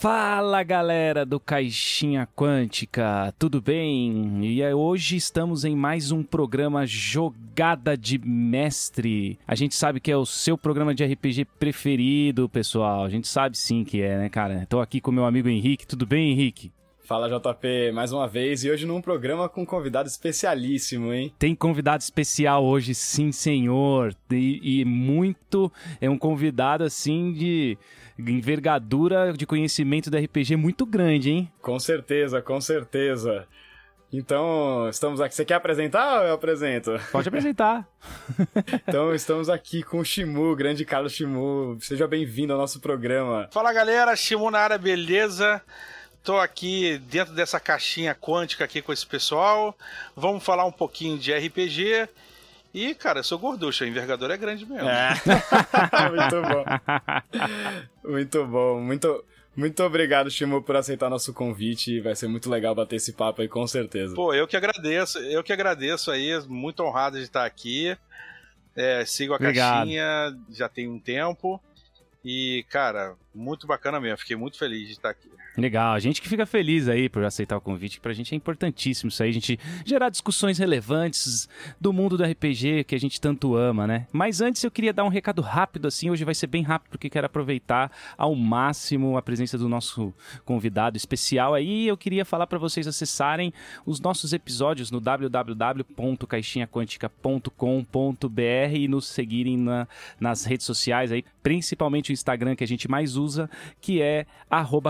Fala galera do Caixinha Quântica, tudo bem? E é, hoje estamos em mais um programa Jogada de Mestre. A gente sabe que é o seu programa de RPG preferido, pessoal. A gente sabe sim que é, né, cara? Tô aqui com meu amigo Henrique. Tudo bem, Henrique? Fala JP, mais uma vez, e hoje num programa com um convidado especialíssimo, hein? Tem convidado especial hoje, sim, senhor. E, e muito. É um convidado assim de envergadura de conhecimento do RPG muito grande, hein? Com certeza, com certeza. Então, estamos aqui. Você quer apresentar ou eu apresento? Pode apresentar. então, estamos aqui com o Shimu, grande Carlos Shimu. Seja bem-vindo ao nosso programa. Fala galera, Shimu na área, beleza? Tô aqui dentro dessa caixinha quântica aqui com esse pessoal. Vamos falar um pouquinho de RPG e, cara, eu sou gorducho, a envergadura é grande mesmo. É. muito bom. Muito bom. Muito, muito obrigado, Shimo, por aceitar nosso convite. Vai ser muito legal bater esse papo aí, com certeza. Pô, eu que agradeço. Eu que agradeço aí. Muito honrado de estar aqui. É, sigo a obrigado. caixinha já tem um tempo. E, cara, muito bacana mesmo. Fiquei muito feliz de estar aqui. Legal, a gente que fica feliz aí por aceitar o convite, que pra gente é importantíssimo isso aí, a gente gerar discussões relevantes do mundo do RPG que a gente tanto ama, né? Mas antes eu queria dar um recado rápido assim, hoje vai ser bem rápido porque quero aproveitar ao máximo a presença do nosso convidado especial aí. Eu queria falar para vocês acessarem os nossos episódios no www.caixinhaquântica.com.br e nos seguirem na, nas redes sociais aí, principalmente o Instagram que a gente mais usa, que é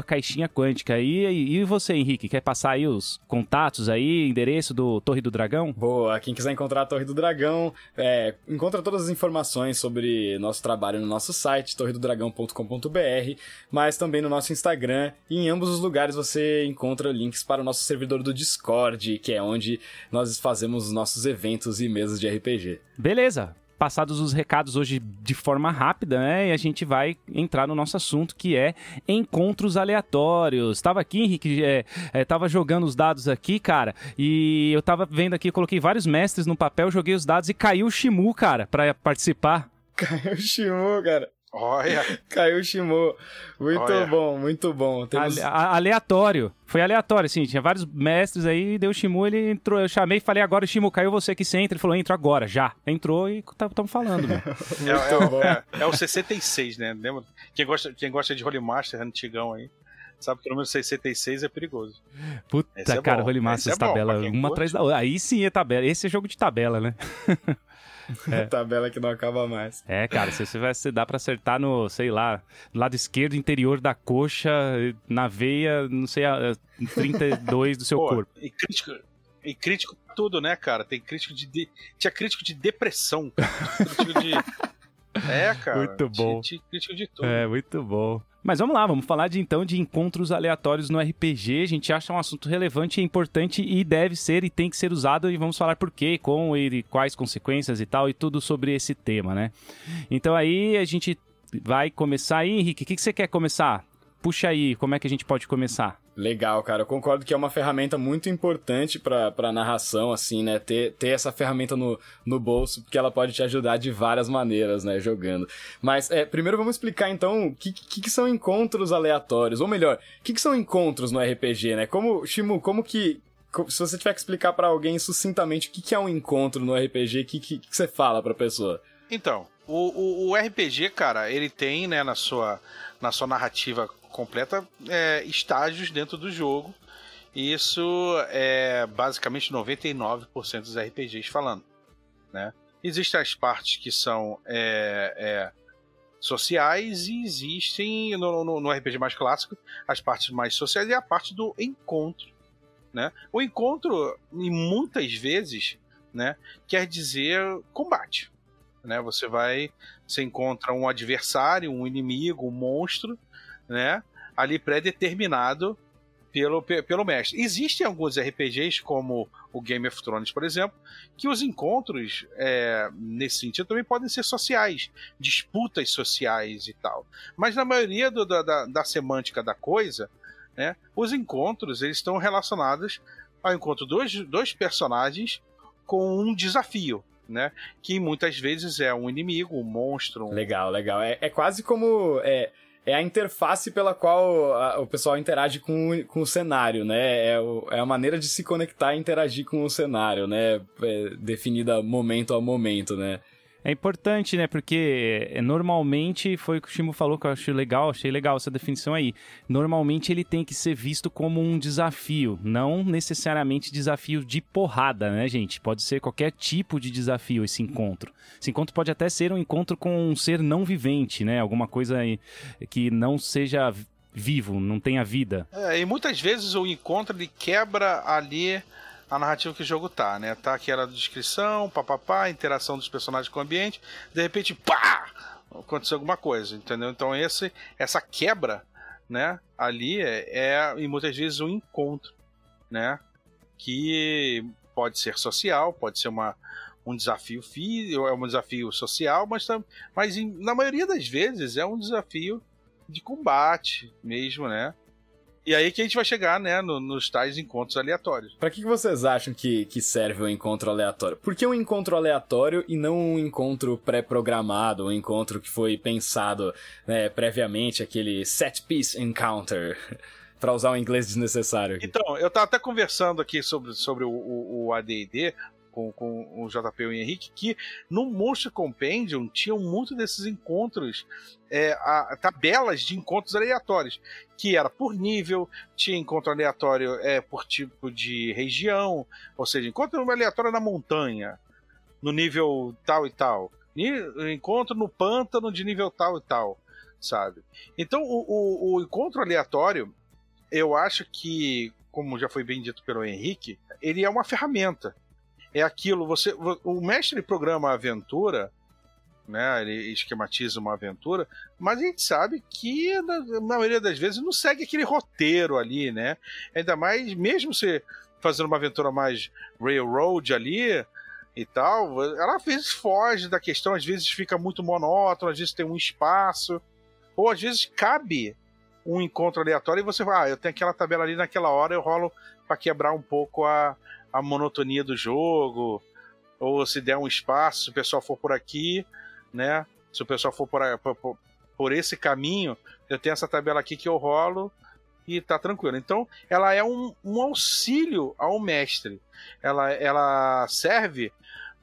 caixinha quântica. E, e você, Henrique, quer passar aí os contatos aí, endereço do Torre do Dragão? Boa, quem quiser encontrar a Torre do Dragão, é, encontra todas as informações sobre nosso trabalho no nosso site, torredodragão.com.br, mas também no nosso Instagram. E em ambos os lugares você encontra links para o nosso servidor do Discord, que é onde nós fazemos os nossos eventos e mesas de RPG. Beleza, passados os recados hoje de forma rápida, né? E a gente vai entrar no nosso assunto que é encontros aleatórios. Tava aqui, Henrique, é, é, tava jogando os dados aqui, cara, e eu tava vendo aqui, coloquei vários mestres no papel, joguei os dados e caiu o Shimu, cara, pra participar. Caiu o Shimu, cara. Olha. Caiu o Shimo. Muito Olha. bom, muito bom. Temos... aleatório. Foi aleatório, assim. Tinha vários mestres aí, deu o Shimu, ele entrou. Eu chamei e falei, agora o Shimu, caiu você que você entra. Ele falou, entra agora, já. Entrou e estamos tá, falando, meu. é, é, é, é, o 66, né? Lembra? Quem gosta, quem gosta de Holy Master, antigão aí. Sabe que o número 66 é perigoso. Puta, é cara, Holy Master, é tabela, uma atrás da outra. Aí sim é tabela. Esse é jogo de tabela, né? É. Tabela que não acaba mais. É, cara, se você vai, se dá pra acertar no, sei lá, lado esquerdo interior da coxa, na veia, não sei, a, 32 do seu Pô, corpo. E crítico, e crítico tudo, né, cara? Tem crítico de. de... Tinha crítico de depressão, crítico de. É, cara. Muito bom. Crítico de tudo. É, muito bom. Mas vamos lá, vamos falar de então de encontros aleatórios no RPG. A gente acha um assunto relevante, importante e deve ser e tem que ser usado e vamos falar por quê, com e quais consequências e tal e tudo sobre esse tema, né? Então aí a gente vai começar aí, Henrique. O que, que você quer começar? Puxa aí, como é que a gente pode começar? Legal, cara. Eu concordo que é uma ferramenta muito importante pra, pra narração, assim, né? Ter, ter essa ferramenta no, no bolso, porque ela pode te ajudar de várias maneiras, né? Jogando. Mas, é, primeiro vamos explicar, então, o que, que, que, são encontros aleatórios. Ou melhor, o que, que são encontros no RPG, né? Como, Shimu, como que. Se você tiver que explicar para alguém sucintamente o que, que é um encontro no RPG, o que, que, que você fala pra pessoa? Então, o, o, o RPG, cara, ele tem, né, na sua, na sua narrativa completa é, estágios dentro do jogo. Isso é basicamente 99% dos RPGs falando. Né? Existem as partes que são é, é, sociais e existem no, no, no, RPG mais clássico as partes mais sociais e a parte do encontro. Né? O encontro, muitas vezes, né, quer dizer combate. Né? Você vai, você encontra um adversário, um inimigo, um monstro, né? Ali pré-determinado pelo, pelo mestre. Existem alguns RPGs, como o Game of Thrones, por exemplo, que os encontros, é, nesse sentido, também podem ser sociais, disputas sociais e tal. Mas na maioria do, da, da semântica da coisa, né, os encontros eles estão relacionados ao encontro dos dois personagens com um desafio. Né? Que muitas vezes é um inimigo, um monstro. Um... Legal, legal. É, é quase como. É é a interface pela qual a, o pessoal interage com, com o cenário, né? É, o, é a maneira de se conectar e interagir com o cenário, né? É definida momento a momento, né? É importante, né? Porque é, normalmente foi o que o Shimo falou que eu achei legal, achei legal essa definição aí. Normalmente ele tem que ser visto como um desafio, não necessariamente desafio de porrada, né, gente? Pode ser qualquer tipo de desafio esse encontro. Esse encontro pode até ser um encontro com um ser não vivente, né? Alguma coisa que não seja vivo, não tenha vida. É, e muitas vezes o encontro ele quebra ali a narrativa que o jogo tá, né? Tá aquela descrição, papapá, interação dos personagens com o ambiente, de repente, pá! Aconteceu alguma coisa, entendeu? Então esse, essa quebra, né, ali é, é e muitas vezes um encontro, né? Que pode ser social, pode ser uma, um desafio físico, é um desafio social, mas, mas na maioria das vezes é um desafio de combate mesmo, né? E aí que a gente vai chegar, né, no, nos tais encontros aleatórios. Para que, que vocês acham que, que serve o um encontro aleatório? Por que um encontro aleatório e não um encontro pré-programado, um encontro que foi pensado né, previamente, aquele set piece encounter? para usar o inglês desnecessário. Aqui. Então, eu tava até conversando aqui sobre, sobre o, o, o AD&D com, com o JP e o Henrique, que no Monster Compendium tinham muito desses encontros, é, a, tabelas de encontros aleatórios, que era por nível, tinha encontro aleatório é, por tipo de região, ou seja, encontro aleatório na montanha, no nível tal e tal, encontro no pântano de nível tal e tal, sabe? Então, o, o, o encontro aleatório, eu acho que, como já foi bem dito pelo Henrique, ele é uma ferramenta é aquilo, você o mestre programa a aventura, né, ele esquematiza uma aventura, mas a gente sabe que na, na, maioria das vezes não segue aquele roteiro ali, né? Ainda mais mesmo você fazendo uma aventura mais railroad ali e tal, ela às vezes foge da questão, às vezes fica muito monótono, às vezes tem um espaço, ou às vezes cabe um encontro aleatório e você vai, ah, eu tenho aquela tabela ali naquela hora, eu rolo para quebrar um pouco a, a monotonia do jogo, ou se der um espaço, se o pessoal for por aqui, né? Se o pessoal for por, por, por esse caminho, eu tenho essa tabela aqui que eu rolo e tá tranquilo. Então, ela é um, um auxílio ao mestre. Ela, ela serve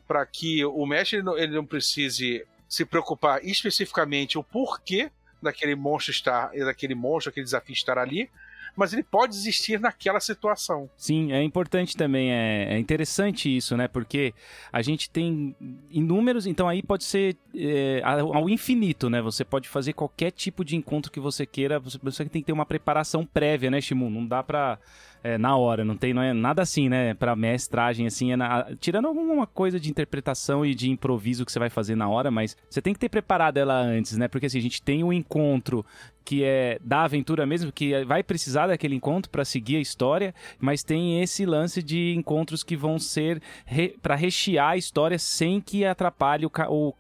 para que o mestre ele não precise se preocupar especificamente o porquê daquele monstro estar, daquele monstro, aquele desafio estar ali, mas ele pode existir naquela situação. Sim, é importante também, é, é interessante isso, né? Porque a gente tem inúmeros, então aí pode ser é, ao infinito, né? Você pode fazer qualquer tipo de encontro que você queira, você, você tem que ter uma preparação prévia, né, Shimu? Não dá pra é, na hora, não tem não é nada assim, né, para mestragem assim, é na, tirando alguma coisa de interpretação e de improviso que você vai fazer na hora, mas você tem que ter preparado ela antes, né? Porque assim, a gente tem um encontro que é da aventura mesmo, que vai precisar daquele encontro para seguir a história, mas tem esse lance de encontros que vão ser re, para rechear a história sem que atrapalhe o, o,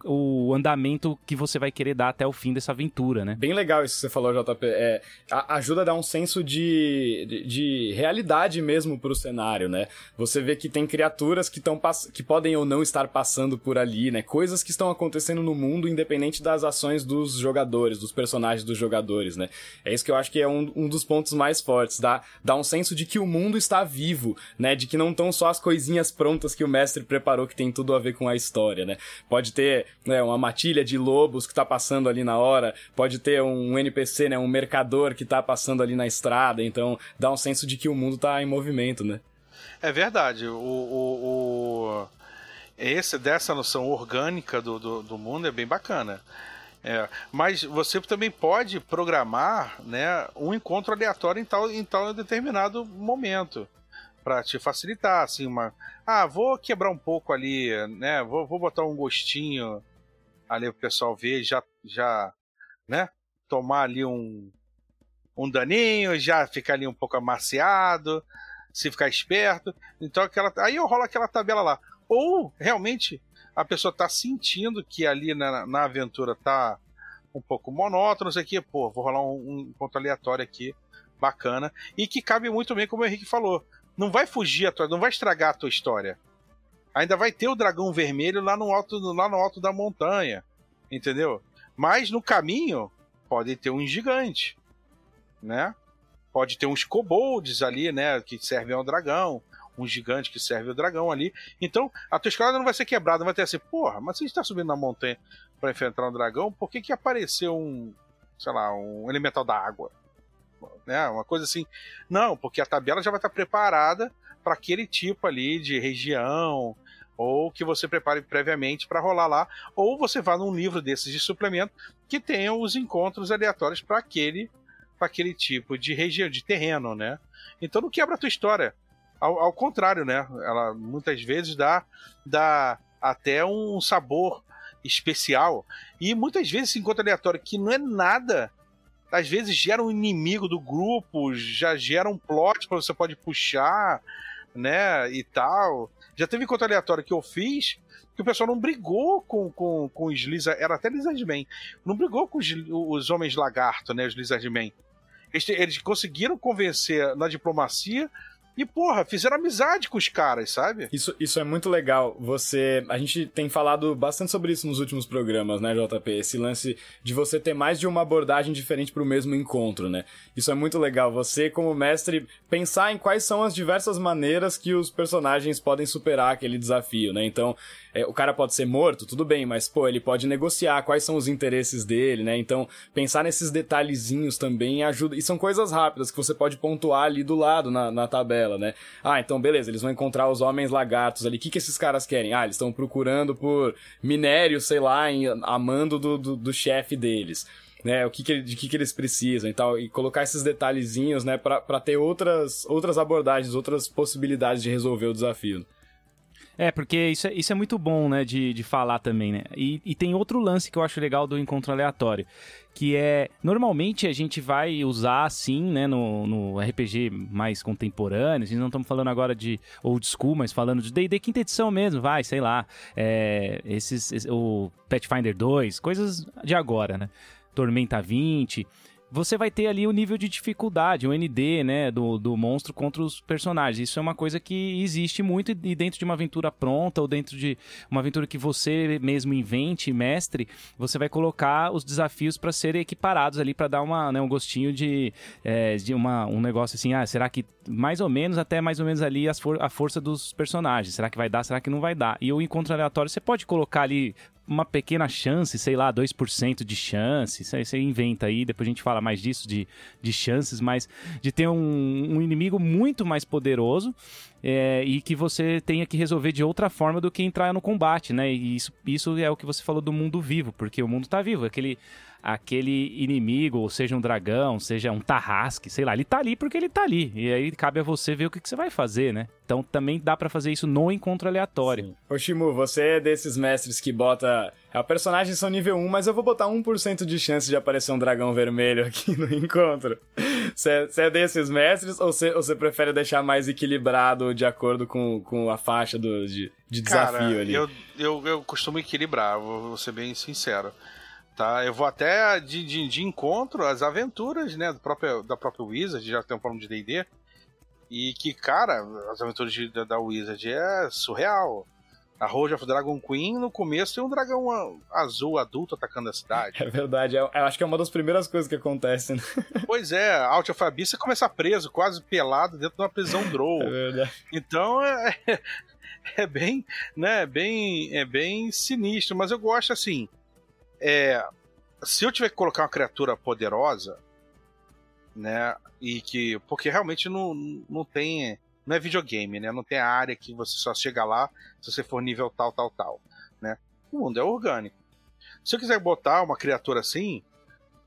o, andamento que você vai querer dar até o fim dessa aventura, né? Bem legal isso que você falou, JP. É, ajuda a dar um senso de, de, de realidade mesmo pro cenário, né? Você vê que tem criaturas que, tão, que podem ou não estar passando por ali, né? Coisas que estão acontecendo no mundo, independente das ações dos jogadores, dos personagens dos jogadores né? É isso que eu acho que é um, um dos pontos mais fortes, dá, dá um senso de que o mundo está vivo, né? De que não estão só as coisinhas prontas que o mestre preparou que tem tudo a ver com a história, né? Pode ter né, uma matilha de lobos que tá passando ali na hora, pode ter um NPC, né? Um mercador que tá passando ali na estrada, então dá um senso de que o mundo tá em movimento, né? É verdade. O, o, o... Esse, dessa noção orgânica do, do, do mundo é bem bacana. É, mas você também pode programar né, um encontro aleatório em tal, em tal determinado momento para te facilitar, assim, uma, ah, vou quebrar um pouco ali, né, vou, vou botar um gostinho ali pro pessoal ver, já, já, né, tomar ali um, um daninho, já ficar ali um pouco amaciado, se ficar esperto, então aquela, aí eu rolo aquela tabela lá, ou realmente a pessoa tá sentindo que ali na, na aventura tá um pouco monótono, não sei o que, pô, vou rolar um, um ponto aleatório aqui, bacana, e que cabe muito bem, como o Henrique falou. Não vai fugir a tua, não vai estragar a tua história. Ainda vai ter o dragão vermelho lá no alto, lá no alto da montanha, entendeu? Mas no caminho, podem ter um gigante, né? Pode ter uns kobolds ali, né? Que servem ao dragão. Um gigante que serve ao dragão ali. Então, a tua escalada não vai ser quebrada, vai ter assim, porra, mas se a gente tá subindo na montanha para enfrentar um dragão, por que que apareceu um, sei lá, um elemental da água? Né? Uma coisa assim. Não, porque a tabela já vai estar preparada para aquele tipo ali de região, ou que você prepare previamente para rolar lá, ou você vá num livro desses de suplemento que tenha os encontros aleatórios para aquele para aquele tipo de região, de terreno, né? Então não quebra a tua história. Ao, ao, contrário, né? Ela muitas vezes dá, dá até um sabor especial. E muitas vezes esse encontro aleatório que não é nada, às vezes gera um inimigo do grupo, já gera um plot para você pode puxar, né? E tal. Já teve encontro aleatório que eu fiz que o pessoal não brigou com, com, com os Lizard... Era até Lizardman. Não brigou com os, os Homens Lagarto, né? Os Lizardman. Eles, eles conseguiram convencer na diplomacia e, porra, fizeram amizade com os caras, sabe? Isso, isso é muito legal. Você. A gente tem falado bastante sobre isso nos últimos programas, né, JP? Esse lance de você ter mais de uma abordagem diferente para o mesmo encontro, né? Isso é muito legal. Você, como mestre, pensar em quais são as diversas maneiras que os personagens podem superar aquele desafio, né? Então, é, o cara pode ser morto, tudo bem, mas, pô, ele pode negociar quais são os interesses dele, né? Então, pensar nesses detalhezinhos também ajuda. E são coisas rápidas que você pode pontuar ali do lado na, na tabela, né? Ah, então beleza, eles vão encontrar os homens lagartos ali. O que, que esses caras querem? Ah, eles estão procurando por minério, sei lá, em, a mando do, do, do chefe deles né, o que, que de que, que eles precisam e tal, e colocar esses detalhezinhos, né, para ter outras, outras abordagens, outras possibilidades de resolver o desafio. É, porque isso é, isso é muito bom, né, de, de falar também, né? E, e tem outro lance que eu acho legal do encontro aleatório, que é, normalmente a gente vai usar, assim, né, no, no RPG mais contemporâneo, a gente não estamos falando agora de old school, mas falando de D&D quinta edição mesmo, vai, sei lá, é, esses, esse, o Pathfinder 2, coisas de agora, né? Tormenta 20 você vai ter ali o nível de dificuldade, o ND, né, do, do monstro contra os personagens. Isso é uma coisa que existe muito e dentro de uma aventura pronta ou dentro de uma aventura que você mesmo invente, mestre, você vai colocar os desafios para serem equiparados ali para dar uma, né, um gostinho de, é, de uma, um negócio assim, ah, será que mais ou menos, até mais ou menos ali as for a força dos personagens, será que vai dar, será que não vai dar? E o encontro aleatório, você pode colocar ali uma pequena chance, sei lá, 2% de chance, você inventa aí, depois a gente fala mais disso, de, de chances, mas de ter um, um inimigo muito mais poderoso é, e que você tenha que resolver de outra forma do que entrar no combate, né? E isso, isso é o que você falou do mundo vivo, porque o mundo tá vivo, aquele aquele inimigo, ou seja um dragão, seja um tarrasque, sei lá, ele tá ali porque ele tá ali. E aí cabe a você ver o que, que você vai fazer, né? Então também dá para fazer isso no encontro aleatório. Sim. Ô Shimu, você é desses mestres que bota. É, personagens são nível 1, mas eu vou botar 1% de chance de aparecer um dragão vermelho aqui no encontro. Você é desses mestres ou você, ou você prefere deixar mais equilibrado de acordo com, com a faixa do, de, de desafio Cara, ali? Eu, eu, eu costumo equilibrar, vou ser bem sincero tá? Eu vou até de, de, de encontro às aventuras, né, do próprio, da própria Wizard, já tem um plano de D&D, e que, cara, as aventuras de, da, da Wizard é surreal. A Road of Dragon Queen, no começo, tem um dragão azul adulto atacando a cidade. É verdade, eu, eu acho que é uma das primeiras coisas que acontecem. Né? Pois é, Alt of Abyss você começa preso, quase pelado, dentro de uma prisão Drow. É verdade. Então, é, é bem, né, é bem, é bem sinistro, mas eu gosto, assim, é, se eu tiver que colocar uma criatura poderosa, né, e que porque realmente não, não tem não é videogame, né? Não tem a área que você só chega lá se você for nível tal, tal, tal, né? O mundo é orgânico. Se eu quiser botar uma criatura assim,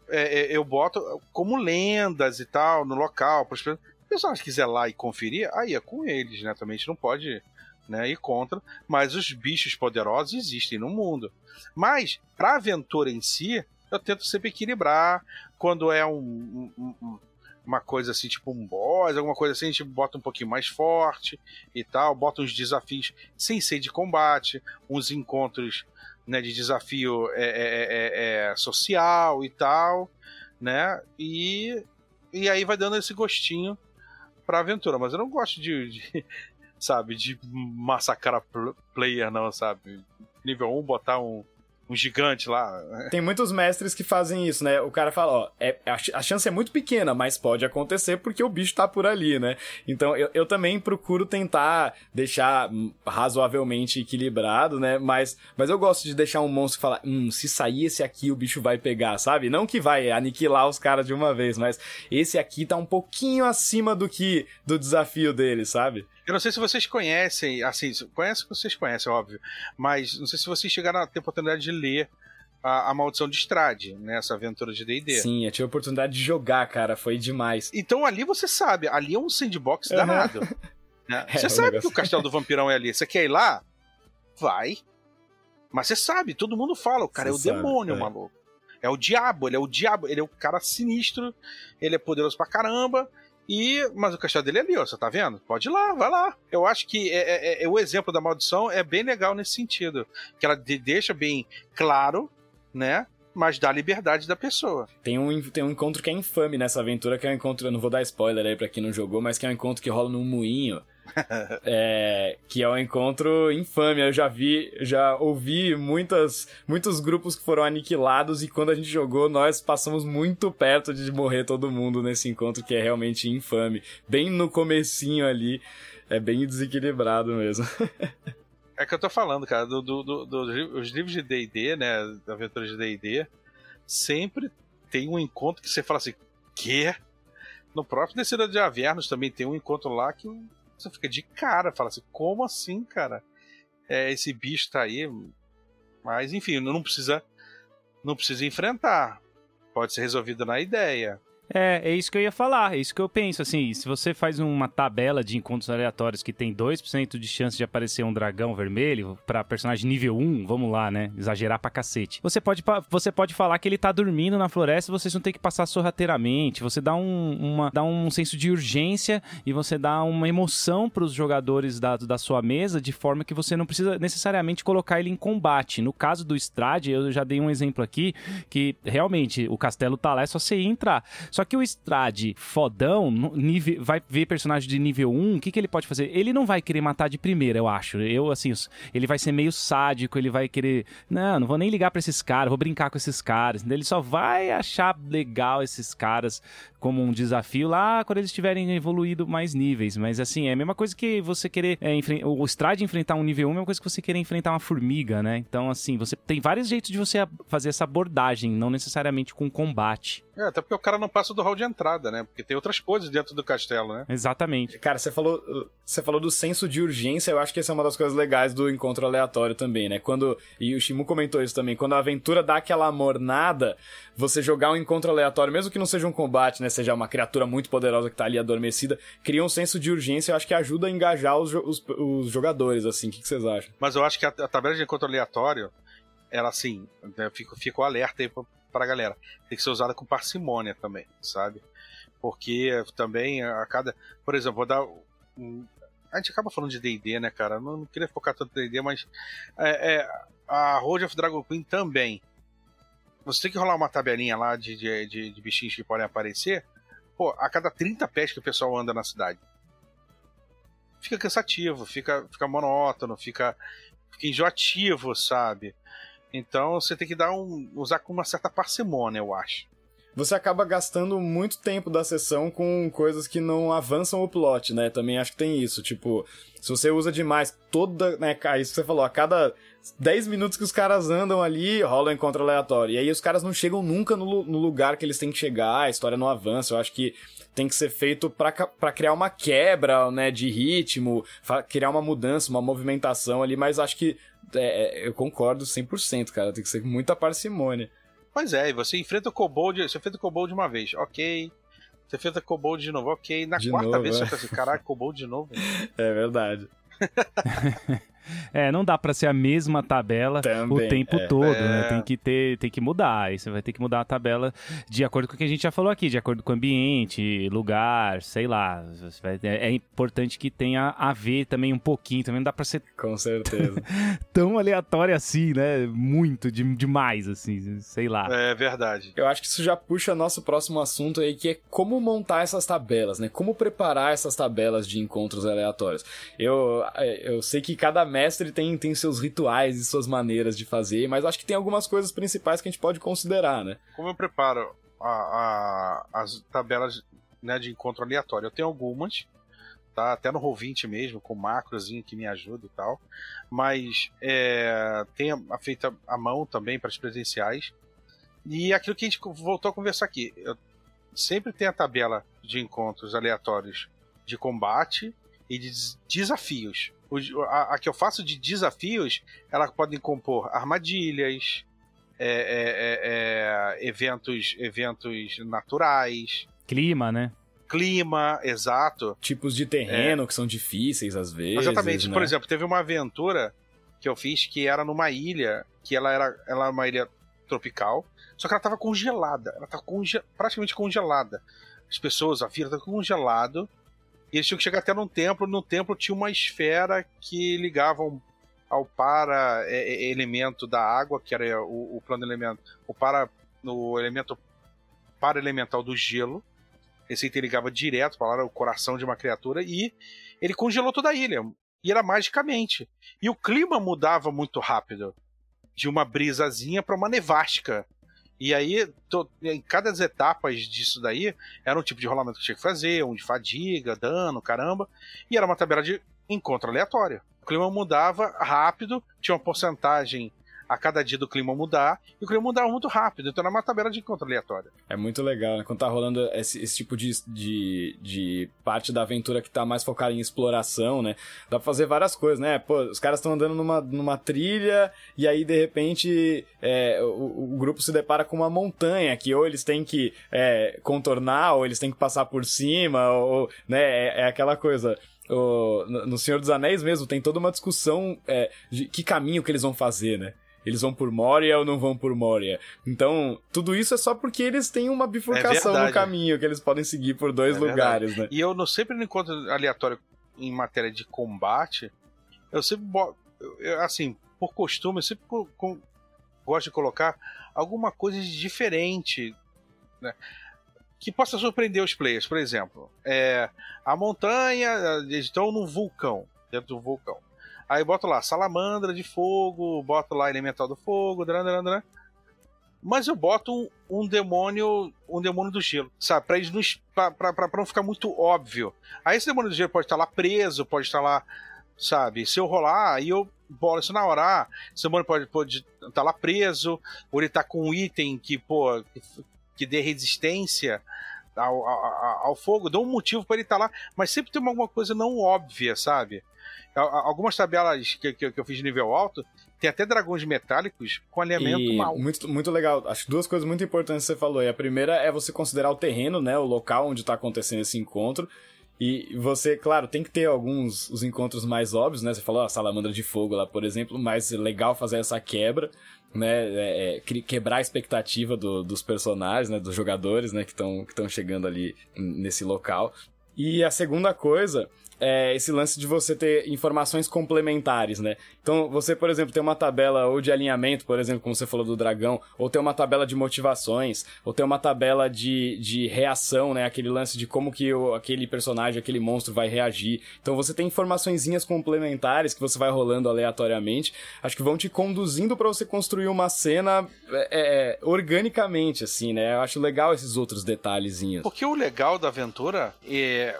é, é, eu boto como lendas e tal no local. Se o pessoal quiser lá e conferir, aí é com eles, né? Também a gente não pode né, ir contra, mas os bichos poderosos existem no mundo. Mas, para a aventura em si, eu tento sempre equilibrar. Quando é um, um, um, uma coisa assim, tipo um boss, alguma coisa assim, a gente bota um pouquinho mais forte e tal, bota uns desafios sem ser de combate, uns encontros né, de desafio é, é, é, é social e tal, né? E, e aí vai dando esse gostinho pra aventura. Mas eu não gosto de, de sabe, de massacrar player, não, sabe? Nível 1, botar um, um gigante lá. Tem muitos mestres que fazem isso, né? O cara fala, ó, é, a, chance é muito pequena, mas pode acontecer porque o bicho tá por ali, né? Então eu, eu também procuro tentar deixar razoavelmente equilibrado, né? Mas, mas eu gosto de deixar um monstro que fala, hum, se sair esse aqui, o bicho vai pegar, sabe? Não que vai aniquilar os caras de uma vez, mas esse aqui tá um pouquinho acima do que do desafio dele, sabe? Eu não sei se vocês conhecem, assim, conhecem vocês conhecem, óbvio, mas não sei se vocês chegaram a ter oportunidade de ler a, a Maldição de Estrade, nessa né, aventura de D&D. Sim, eu tive a oportunidade de jogar, cara, foi demais. Então ali você sabe, ali é um sandbox uhum. danado. Né? É, você sabe negócio... que o Castelo do Vampirão é ali. Você quer ir lá? Vai. Mas você sabe, todo mundo fala, o cara você é o sabe, demônio, é. maluco. É o diabo, ele é o diabo, ele é o cara sinistro, ele é poderoso pra caramba, e, mas o castelo dele é ali, ó, você tá vendo? Pode ir lá, vai lá. Eu acho que é, é, é, o exemplo da maldição é bem legal nesse sentido. Que ela de, deixa bem claro, né? Mas dá liberdade da pessoa. Tem um, tem um encontro que é infame nessa aventura, que é um encontro, eu não vou dar spoiler aí pra quem não jogou, mas que é um encontro que rola num moinho é, que é um encontro infame. Eu já vi, já ouvi muitas, muitos grupos que foram aniquilados e quando a gente jogou, nós passamos muito perto de morrer todo mundo nesse encontro que é realmente infame. Bem no comecinho ali, é bem desequilibrado mesmo. é que eu tô falando, cara, do, do, do, do os livros de D&D, né, aventuras de D&D, sempre tem um encontro que você fala assim, que? No próprio Descida de Avernos também tem um encontro lá que você fica de cara, fala assim, como assim, cara? É, esse bicho tá aí. Mas enfim, não precisa. Não precisa enfrentar. Pode ser resolvido na ideia. É, é isso que eu ia falar, é isso que eu penso, assim, se você faz uma tabela de encontros aleatórios que tem 2% de chance de aparecer um dragão vermelho para personagem nível 1, vamos lá, né, exagerar pra cacete. Você pode, você pode falar que ele tá dormindo na floresta e vocês vão ter que passar sorrateiramente, você dá um, uma, dá um senso de urgência e você dá uma emoção pros jogadores da, da sua mesa de forma que você não precisa necessariamente colocar ele em combate. No caso do Strade, eu já dei um exemplo aqui que realmente o castelo tá lá, é só você entrar. Só só que o Strade fodão, nível, vai ver personagem de nível 1, o que, que ele pode fazer? Ele não vai querer matar de primeira, eu acho. Eu, assim, ele vai ser meio sádico, ele vai querer. Não, não vou nem ligar para esses caras, vou brincar com esses caras. Ele só vai achar legal esses caras como um desafio lá quando eles tiverem evoluído mais níveis. Mas assim, é a mesma coisa que você querer é, o Strade enfrentar um nível 1 é a mesma coisa que você querer enfrentar uma formiga, né? Então, assim, você tem vários jeitos de você fazer essa abordagem, não necessariamente com combate. É, até porque o cara não passa do hall de entrada, né? Porque tem outras coisas dentro do castelo, né? Exatamente. Cara, você falou, você falou do senso de urgência, eu acho que essa é uma das coisas legais do encontro aleatório também, né? Quando, e o Shimu comentou isso também, quando a aventura dá aquela mornada, você jogar um encontro aleatório, mesmo que não seja um combate, né? Seja uma criatura muito poderosa que tá ali adormecida, cria um senso de urgência, eu acho que ajuda a engajar os, os, os jogadores, assim. O que, que, vocês acham? Mas eu acho que a, a tabela de encontro aleatório, ela assim, né, fico, fico alerta aí pra, pra galera. Tem que ser usada com parcimônia também, sabe? Porque também a cada. Por exemplo, vou dar. A gente acaba falando de DD, né, cara? Não, não queria focar tanto em DD, mas. É, é, a Road of Dragon Queen também. Você tem que rolar uma tabelinha lá de, de, de, de bichinhos que podem aparecer pô, a cada 30 pés que o pessoal anda na cidade. Fica cansativo, fica, fica monótono, fica, fica enjoativo, sabe? Então você tem que dar um, usar com uma certa parcimônia, eu acho. Você acaba gastando muito tempo da sessão com coisas que não avançam o plot, né? Também acho que tem isso. Tipo, se você usa demais toda, né, isso que você falou, a cada 10 minutos que os caras andam ali, rola um encontro aleatório. E aí os caras não chegam nunca no, no lugar que eles têm que chegar, a história não avança. Eu acho que tem que ser feito para criar uma quebra, né, de ritmo, criar uma mudança, uma movimentação ali, mas acho que é, é eu concordo 100%, cara, tem que ser muita parcimônia. Pois é, e você enfrenta o Kobold, você enfrenta o Kobold uma vez, ok. Você enfrenta o Kobold de novo, ok. Na de quarta novo, vez é. você pensa assim, caraca, Kobold de novo. É verdade. É, não dá para ser a mesma tabela Também, o tempo é. todo, né? é. né? Tem que ter, tem que mudar. Aí você vai ter que mudar a tabela de acordo com o que a gente já falou aqui, de acordo com o ambiente, lugar, sei lá. É, é importante que tenha a ver também um pouquinho, também não dá para ser com certeza tão aleatório assim, né? Muito de, demais assim, sei lá. É verdade. Eu acho que isso já puxa nosso próximo assunto aí, que é como montar essas tabelas, né? Como preparar essas tabelas de encontros aleatórios. Eu, eu sei que cada mestre tem, tem seus rituais e suas maneiras de fazer, mas acho que tem algumas coisas principais que a gente pode considerar, né? Como eu preparo a, a, as tabelas né, de encontro aleatório? Eu tenho algumas, tá? Até no Roll20 mesmo, com macrozinho que me ajuda e tal. Mas é, tem a, feita à mão também para as presenciais. E aquilo que a gente voltou a conversar aqui. Eu sempre tem a tabela de encontros aleatórios de combate e de desafios. A, a, que eu faço de desafios, ela podem compor armadilhas, é, é, é, é, eventos, eventos naturais. Clima, né? Clima, exato. Tipos de terreno que são difíceis às vezes. Exatamente. Né? Por exemplo, teve uma aventura que eu fiz que era numa ilha, que ela era, ela era uma ilha tropical, só que ela estava congelada. Ela estava conge praticamente congelada. As pessoas, a fila estava congelado. E eles tinham que chegar até num templo. No templo tinha uma esfera que ligava ao para é, é, elemento da água, que era o, o plano elemento, o para no elemento para elemental do gelo. Esse item ligava direto para o coração de uma criatura e ele congelou toda a ilha. E era magicamente. E o clima mudava muito rápido. De uma brisazinha para uma nevástica. E aí, em cada das etapas disso daí, era um tipo de rolamento que tinha que fazer, um de fadiga, dano, caramba. E era uma tabela de encontro aleatório. O clima mudava rápido, tinha uma porcentagem a cada dia do clima mudar, e o clima mudava muito rápido, então era uma tabela de encontro aleatória. É muito legal, né? Quando tá rolando esse, esse tipo de, de, de, parte da aventura que tá mais focada em exploração, né? Dá pra fazer várias coisas, né? Pô, os caras estão andando numa, numa trilha, e aí de repente é, o, o, grupo se depara com uma montanha que ou eles têm que é, contornar, ou eles têm que passar por cima, ou, né? É, é aquela coisa o, no Senhor dos Anéis mesmo, tem toda uma discussão é, de que caminho que eles vão fazer, né? Eles vão por Moria ou não vão por Moria? Então, tudo isso é só porque eles têm uma bifurcação é no caminho que eles podem seguir por dois é lugares, verdade. né? E eu não sempre no encontro aleatório em matéria de combate, eu sempre assim, por costume, eu sempre gosto de colocar alguma coisa de diferente, né? que possa surpreender os players. Por exemplo, é, a montanha, eles estão num vulcão, dentro do vulcão. Aí boto lá salamandra de fogo, boto lá elemental do fogo, dran, dran, dran. mas eu boto um, um, demônio, um demônio do gelo, sabe? Pra, eles pra, pra, pra, não ficar muito óbvio. Aí esse demônio do gelo pode estar lá preso, pode estar lá, sabe? Se eu rolar, aí eu bolo isso na hora. Ah, esse demônio pode, pode estar lá preso, ou ele tá com um item que, pô, que dê resistência ao, ao, ao fogo, dá um motivo para ele estar tá lá, mas sempre tem alguma coisa não óbvia, sabe? Algumas tabelas que, que, que eu fiz de nível alto tem até dragões metálicos com alinhamento mal. Muito, muito legal. Acho duas coisas muito importantes que você falou. E a primeira é você considerar o terreno, né? O local onde está acontecendo esse encontro. E você, claro, tem que ter alguns os encontros mais óbvios, né? Você falou a salamandra de fogo lá, por exemplo, mas é legal fazer essa quebra né, é, é, quebrar a expectativa do, dos personagens, né, dos jogadores, né, que estão que chegando ali nesse local. E a segunda coisa é esse lance de você ter informações complementares, né? Então, você, por exemplo, tem uma tabela ou de alinhamento, por exemplo, como você falou do dragão, ou tem uma tabela de motivações, ou tem uma tabela de, de reação, né? Aquele lance de como que o, aquele personagem, aquele monstro vai reagir. Então, você tem informaçõezinhas complementares que você vai rolando aleatoriamente, acho que vão te conduzindo para você construir uma cena é, é, organicamente, assim, né? Eu acho legal esses outros detalhezinhos. Porque o legal da aventura é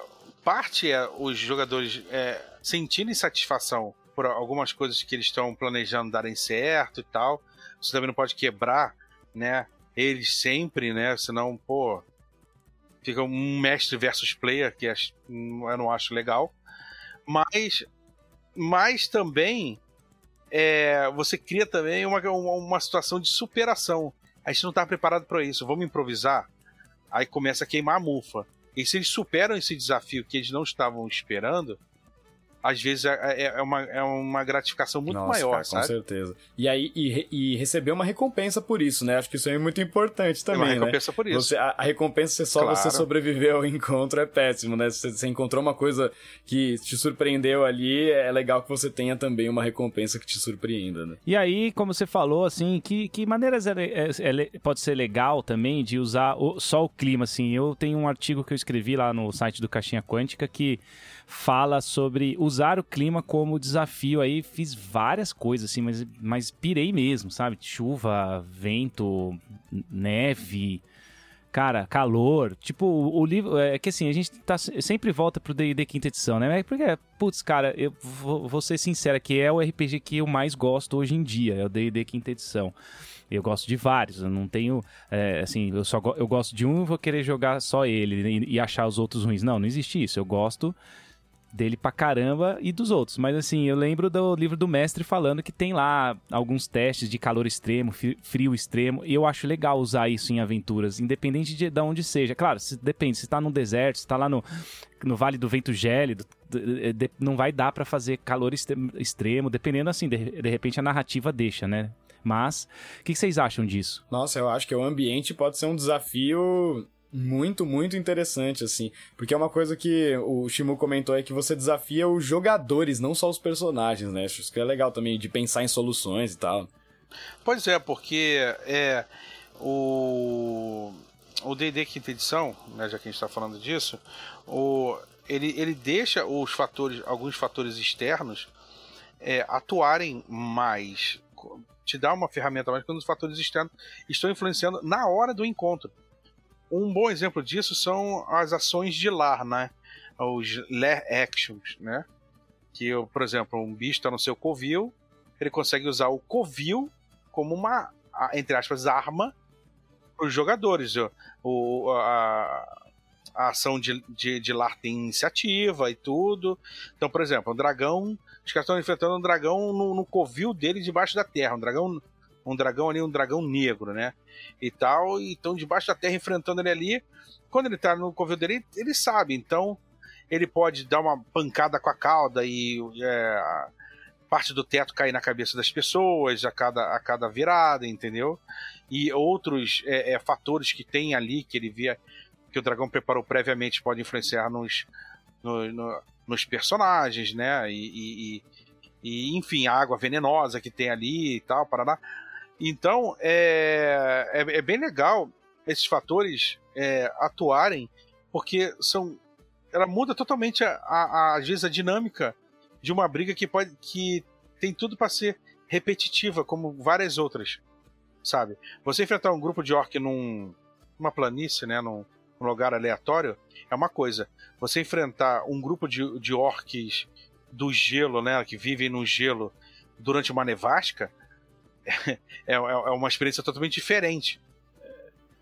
parte é os jogadores é, sentirem satisfação por algumas coisas que eles estão planejando darem certo e tal. Você também não pode quebrar, né? Eles sempre, né? Senão, pô, fica um mestre versus player que eu não acho legal. Mas, mas também é, você cria também uma, uma situação de superação. A gente não está preparado para isso. Vamos improvisar. Aí começa a queimar a mufa. E se eles superam esse desafio que eles não estavam esperando, às vezes é, é, é, uma, é uma gratificação muito Nossa, maior, cara, sabe? Com certeza. E aí, e, e, receber uma recompensa por isso, né? Acho que isso é muito importante também, é uma né? recompensa né? por isso. Você, a, a, recompensa ser só claro. você sobreviver ao encontro é péssimo, né? Se você encontrou uma coisa que te surpreendeu ali, é legal que você tenha também uma recompensa que te surpreenda, né? E aí, como você falou, assim, que, que maneiras é, é, é, pode ser legal também de usar o, só o clima, assim? Eu tenho um artigo que eu escrevi lá no site do Caixinha Quântica que fala sobre usar o clima como desafio aí, fiz várias coisas, assim, mas, mas pirei mesmo, sabe? Chuva, vento, neve, cara, calor. Tipo, o, livro. É que assim, a gente tá, sempre volta pro DD quinta edição, né? Porque, putz, cara, eu vou, vou ser sincero, que é o RPG que eu mais gosto hoje em dia, é o DD quinta edição. Eu gosto de vários, eu não tenho. É, assim, eu só eu gosto de um e vou querer jogar só ele e, e achar os outros ruins. Não, não existe isso. Eu gosto dele pra caramba e dos outros. Mas assim, eu lembro do livro do mestre falando que tem lá alguns testes de calor extremo, frio extremo, e eu acho legal usar isso em aventuras, independente de, de onde seja. Claro, se, depende, se tá no deserto, se tá lá no, no Vale do Vento Gélido, de, de, não vai dar para fazer calor extremo, dependendo assim, de, repente a narrativa deixa, né? Mas, o que, que vocês acham disso? Nossa, eu acho que o ambiente pode ser um desafio muito, muito interessante, assim. Porque é uma coisa que o Shimu comentou é que você desafia os jogadores, não só os personagens, né? Acho que é legal também de pensar em soluções e tal. Pois é, porque é o o D&D quinta edição, né, já que a gente está falando disso, o, ele, ele deixa os fatores, alguns fatores externos é, atuarem mais, te dá uma ferramenta mais quando os fatores externos estão influenciando na hora do encontro. Um bom exemplo disso são as ações de lar, né? Os lair actions, né? Que, por exemplo, um bicho está no seu covil, ele consegue usar o covil como uma, entre aspas, arma para os jogadores. O, a, a ação de, de, de, lar tem iniciativa e tudo. Então, por exemplo, um dragão. Os caras estão enfrentando um dragão no, no covil dele debaixo da terra. Um dragão um dragão ali, um dragão negro, né? E tal, e estão debaixo da terra enfrentando ele ali. Quando ele tá no covil dele, ele sabe, então ele pode dar uma pancada com a cauda e é, parte do teto cair na cabeça das pessoas a cada, a cada virada, entendeu? E outros é, é, fatores que tem ali que ele vê que o dragão preparou previamente pode influenciar nos, no, no, nos personagens, né? E, e, e, enfim, a água venenosa que tem ali e tal, parará. Então, é, é, é bem legal esses fatores é, atuarem, porque são. Ela muda totalmente a, a, às vezes a dinâmica de uma briga que pode. que tem tudo para ser repetitiva, como várias outras. Sabe? Você enfrentar um grupo de orc num, numa planície, né? Num, num lugar aleatório, é uma coisa. Você enfrentar um grupo de, de orcs do gelo, né? Que vivem no gelo durante uma nevasca, é, é, é uma experiência totalmente diferente.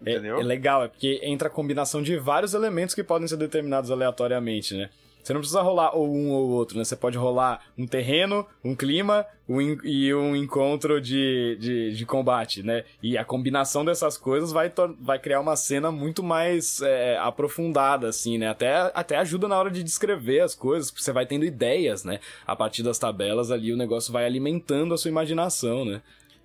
É, é, legal, é porque entra a combinação de vários elementos que podem ser determinados aleatoriamente, né? Você não precisa rolar ou um ou outro, né? Você pode rolar um terreno, um clima um e um encontro de, de, de, combate, né? E a combinação dessas coisas vai, vai criar uma cena muito mais é, aprofundada, assim, né? Até, até ajuda na hora de descrever as coisas, porque você vai tendo ideias, né? A partir das tabelas ali, o negócio vai alimentando a sua imaginação, né?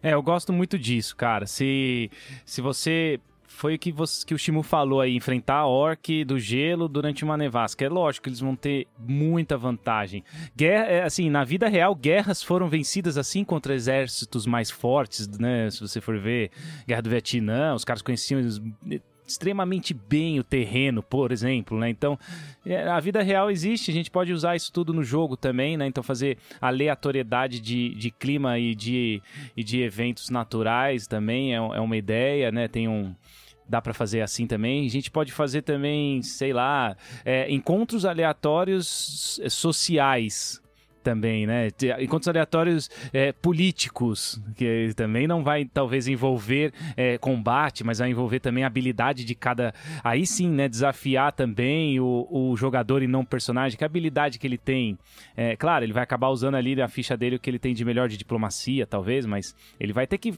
É, eu gosto muito disso, cara. Se, se você foi o que, você, que o Shimu falou aí, enfrentar a orc do gelo durante uma nevasca. É lógico que eles vão ter muita vantagem. Guerra, é, assim, na vida real, guerras foram vencidas assim contra exércitos mais fortes, né? Se você for ver, Guerra do Vietnã, os caras conheciam extremamente bem o terreno, por exemplo, né? Então, é, a vida real existe, a gente pode usar isso tudo no jogo também, né? Então, fazer aleatoriedade de, de clima e de, e de eventos naturais também é, é uma ideia, né? Tem um dá para fazer assim também. A gente pode fazer também, sei lá, é, encontros aleatórios sociais também, né? Encontros aleatórios é, políticos, que também não vai talvez envolver é, combate, mas vai envolver também a habilidade de cada. Aí sim, né? Desafiar também o, o jogador e não o personagem, que habilidade que ele tem. É, claro, ele vai acabar usando ali a ficha dele o que ele tem de melhor de diplomacia, talvez, mas ele vai ter que.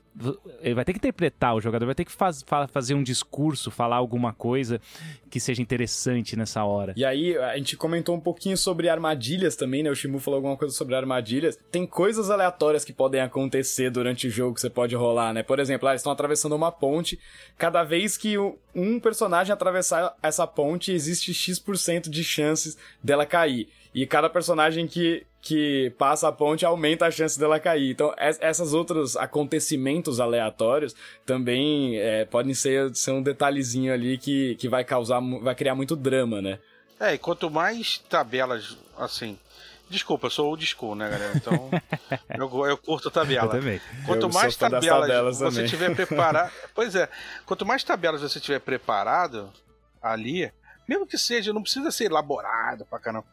Ele vai ter que interpretar, o jogador vai ter que faz, fazer um discurso, falar alguma coisa que seja interessante nessa hora. E aí, a gente comentou um pouquinho sobre armadilhas também, né? O Shimu falou alguma coisa sobre armadilhas. Tem coisas aleatórias que podem acontecer durante o jogo que você pode rolar, né? Por exemplo, ah, eles estão atravessando uma ponte. Cada vez que um personagem atravessar essa ponte, existe X% de chances dela cair. E cada personagem que, que passa a ponte aumenta a chance dela cair. Então, esses outros acontecimentos aleatórios também é, podem ser, ser um detalhezinho ali que, que vai causar, vai criar muito drama, né? É, e quanto mais tabelas, assim, Desculpa, eu sou old school, né, galera? Então, eu, eu curto tabela. Eu também. Quanto Eu mais tabelas, tabelas você também. tiver preparado. pois é, quanto mais tabelas você tiver preparado ali, mesmo que seja, não precisa ser elaborado pra caramba,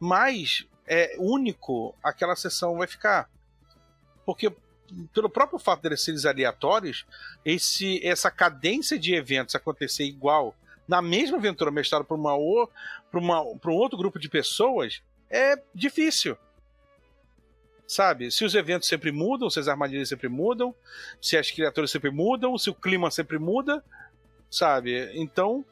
mais é, único aquela sessão vai ficar. Porque, pelo próprio fato deles serem aleatórios, esse, essa cadência de eventos acontecer igual na mesma aventura mestrada por, uma, o- por, uma, por um outro grupo de pessoas é difícil. Sabe? Se os eventos sempre mudam, se as armadilhas sempre mudam, se as criaturas sempre mudam, se o clima sempre muda, sabe? Então,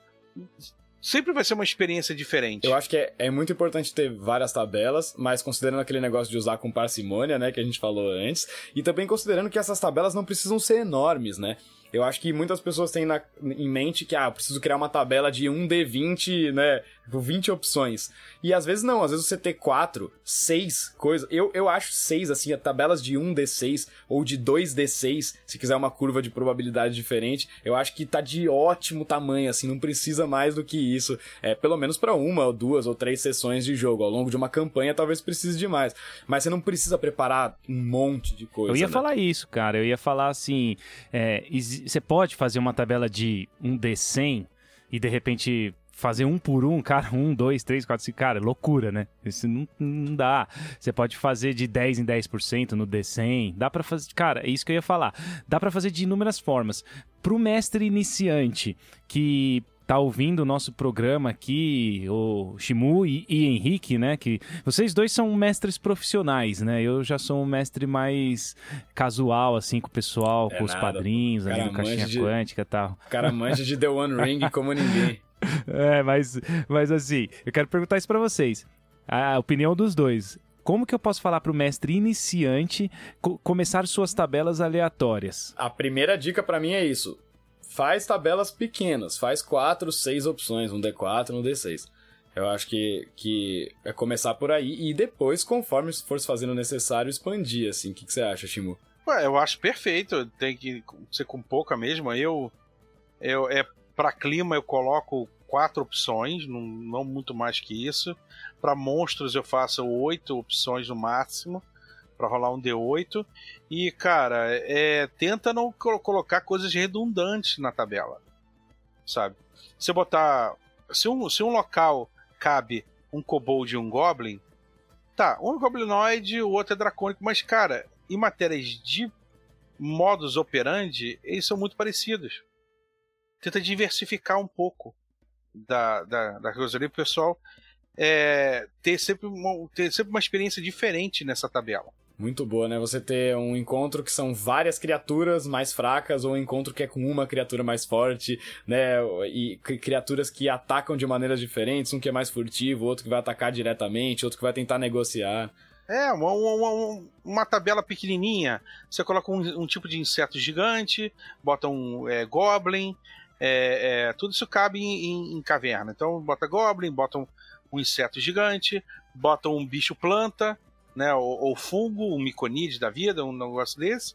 sempre vai ser uma experiência diferente. Eu acho que é, é muito importante ter várias tabelas, mas considerando aquele negócio de usar com parcimônia, né, que a gente falou antes, e também considerando que essas tabelas não precisam ser enormes, né? Eu acho que muitas pessoas têm na- em mente que, ah, preciso criar uma tabela de 1D20, né, com 20 opções. E às vezes não, às vezes você ter 4, 6 coisas. Eu, eu acho 6, assim, tabelas de 1D6 ou de 2D6, se quiser uma curva de probabilidade diferente, eu acho que tá de ótimo tamanho, assim, não precisa mais do que isso. É, pelo menos pra uma, ou duas, ou três sessões de jogo. Ao longo de uma campanha, talvez precise de mais. Mas você não precisa preparar um monte de coisa. Eu ia né? falar isso, cara. Eu ia falar assim: é, você pode fazer uma tabela de um D100 e de repente fazer um por um, cara, um, dois, três, quatro, cinco, cara, é loucura, né? Isso não, não dá. Você pode fazer de 10 em 10% no D100, dá pra fazer, cara, é isso que eu ia falar. Dá pra fazer de inúmeras formas. Pro mestre iniciante que tá ouvindo o nosso programa aqui, o Shimu e, e Henrique, né, que vocês dois são mestres profissionais, né? Eu já sou um mestre mais casual, assim, com o pessoal, É com os nada. padrinhos, ali do Caixinha de- Quântica e tal. O cara manja de The One Ring como ninguém. É, mas, mas assim, eu quero perguntar isso pra vocês. A opinião dos dois. Como que eu posso falar pro mestre iniciante co- começar suas tabelas aleatórias? A primeira dica pra mim é isso. Faz tabelas pequenas, faz quatro, seis opções, um D4, um D6. Eu acho que, que é começar por aí e depois, conforme for se fazendo necessário, expandir, assim. O que, que você acha, Shimu? Ué, eu acho perfeito. Tem que ser com pouca mesmo. Eu, eu é para clima eu coloco quatro opções, não, não muito mais que isso. Para monstros eu faço oito opções no máximo para rolar um D8. E cara, é, tenta não co- colocar coisas redundantes na tabela, sabe? Se botar, se um, se um local cabe um kobold e um goblin, tá, um é goblinoide, o outro é dracônico, mas cara, em matérias de modus operandi, eles são muito parecidos. Tenta diversificar um pouco da, da, da coisa ali, pro pessoal é, ter, sempre uma, ter sempre uma experiência diferente nessa tabela. Muito boa, né? Você ter um encontro que são várias criaturas mais fracas ou um encontro que é com uma criatura mais forte, né? E cri- criaturas que atacam de maneiras diferentes, um que é mais furtivo, outro que vai atacar diretamente, outro que vai tentar negociar. É, uma, uma, uma- uma tabela pequenininha. Você coloca um, um tipo de inseto gigante, bota um é, goblin, é, é, tudo isso cabe em, em- em caverna. Então bota goblin, bota um, um inseto gigante, bota um bicho planta, né, ou, ou fungo, um miconide da vida, um negócio desse,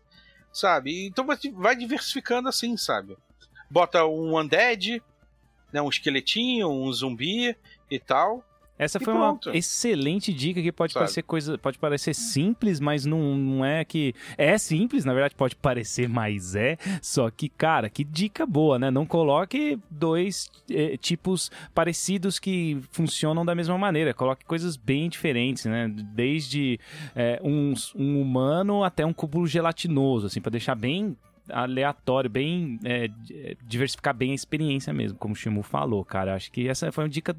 sabe? Então vai- diversificando assim, sabe? Bota um undead, né, um esqueletinho, um zumbi e tal. Essa E foi uma pronto. excelente dica que pode Sabe? parecer coisa, pode parecer simples, mas não, não é que é simples, na verdade pode parecer, mas é. Só que, cara, que dica boa, né? Não coloque dois eh, tipos parecidos que funcionam da mesma maneira. Coloque coisas bem diferentes, né? Desde eh, um, um humano até um cubo gelatinoso, assim, para deixar bem aleatório, bem di- diversificar bem a experiência mesmo, como o Shimu falou, cara. Acho que essa foi uma dica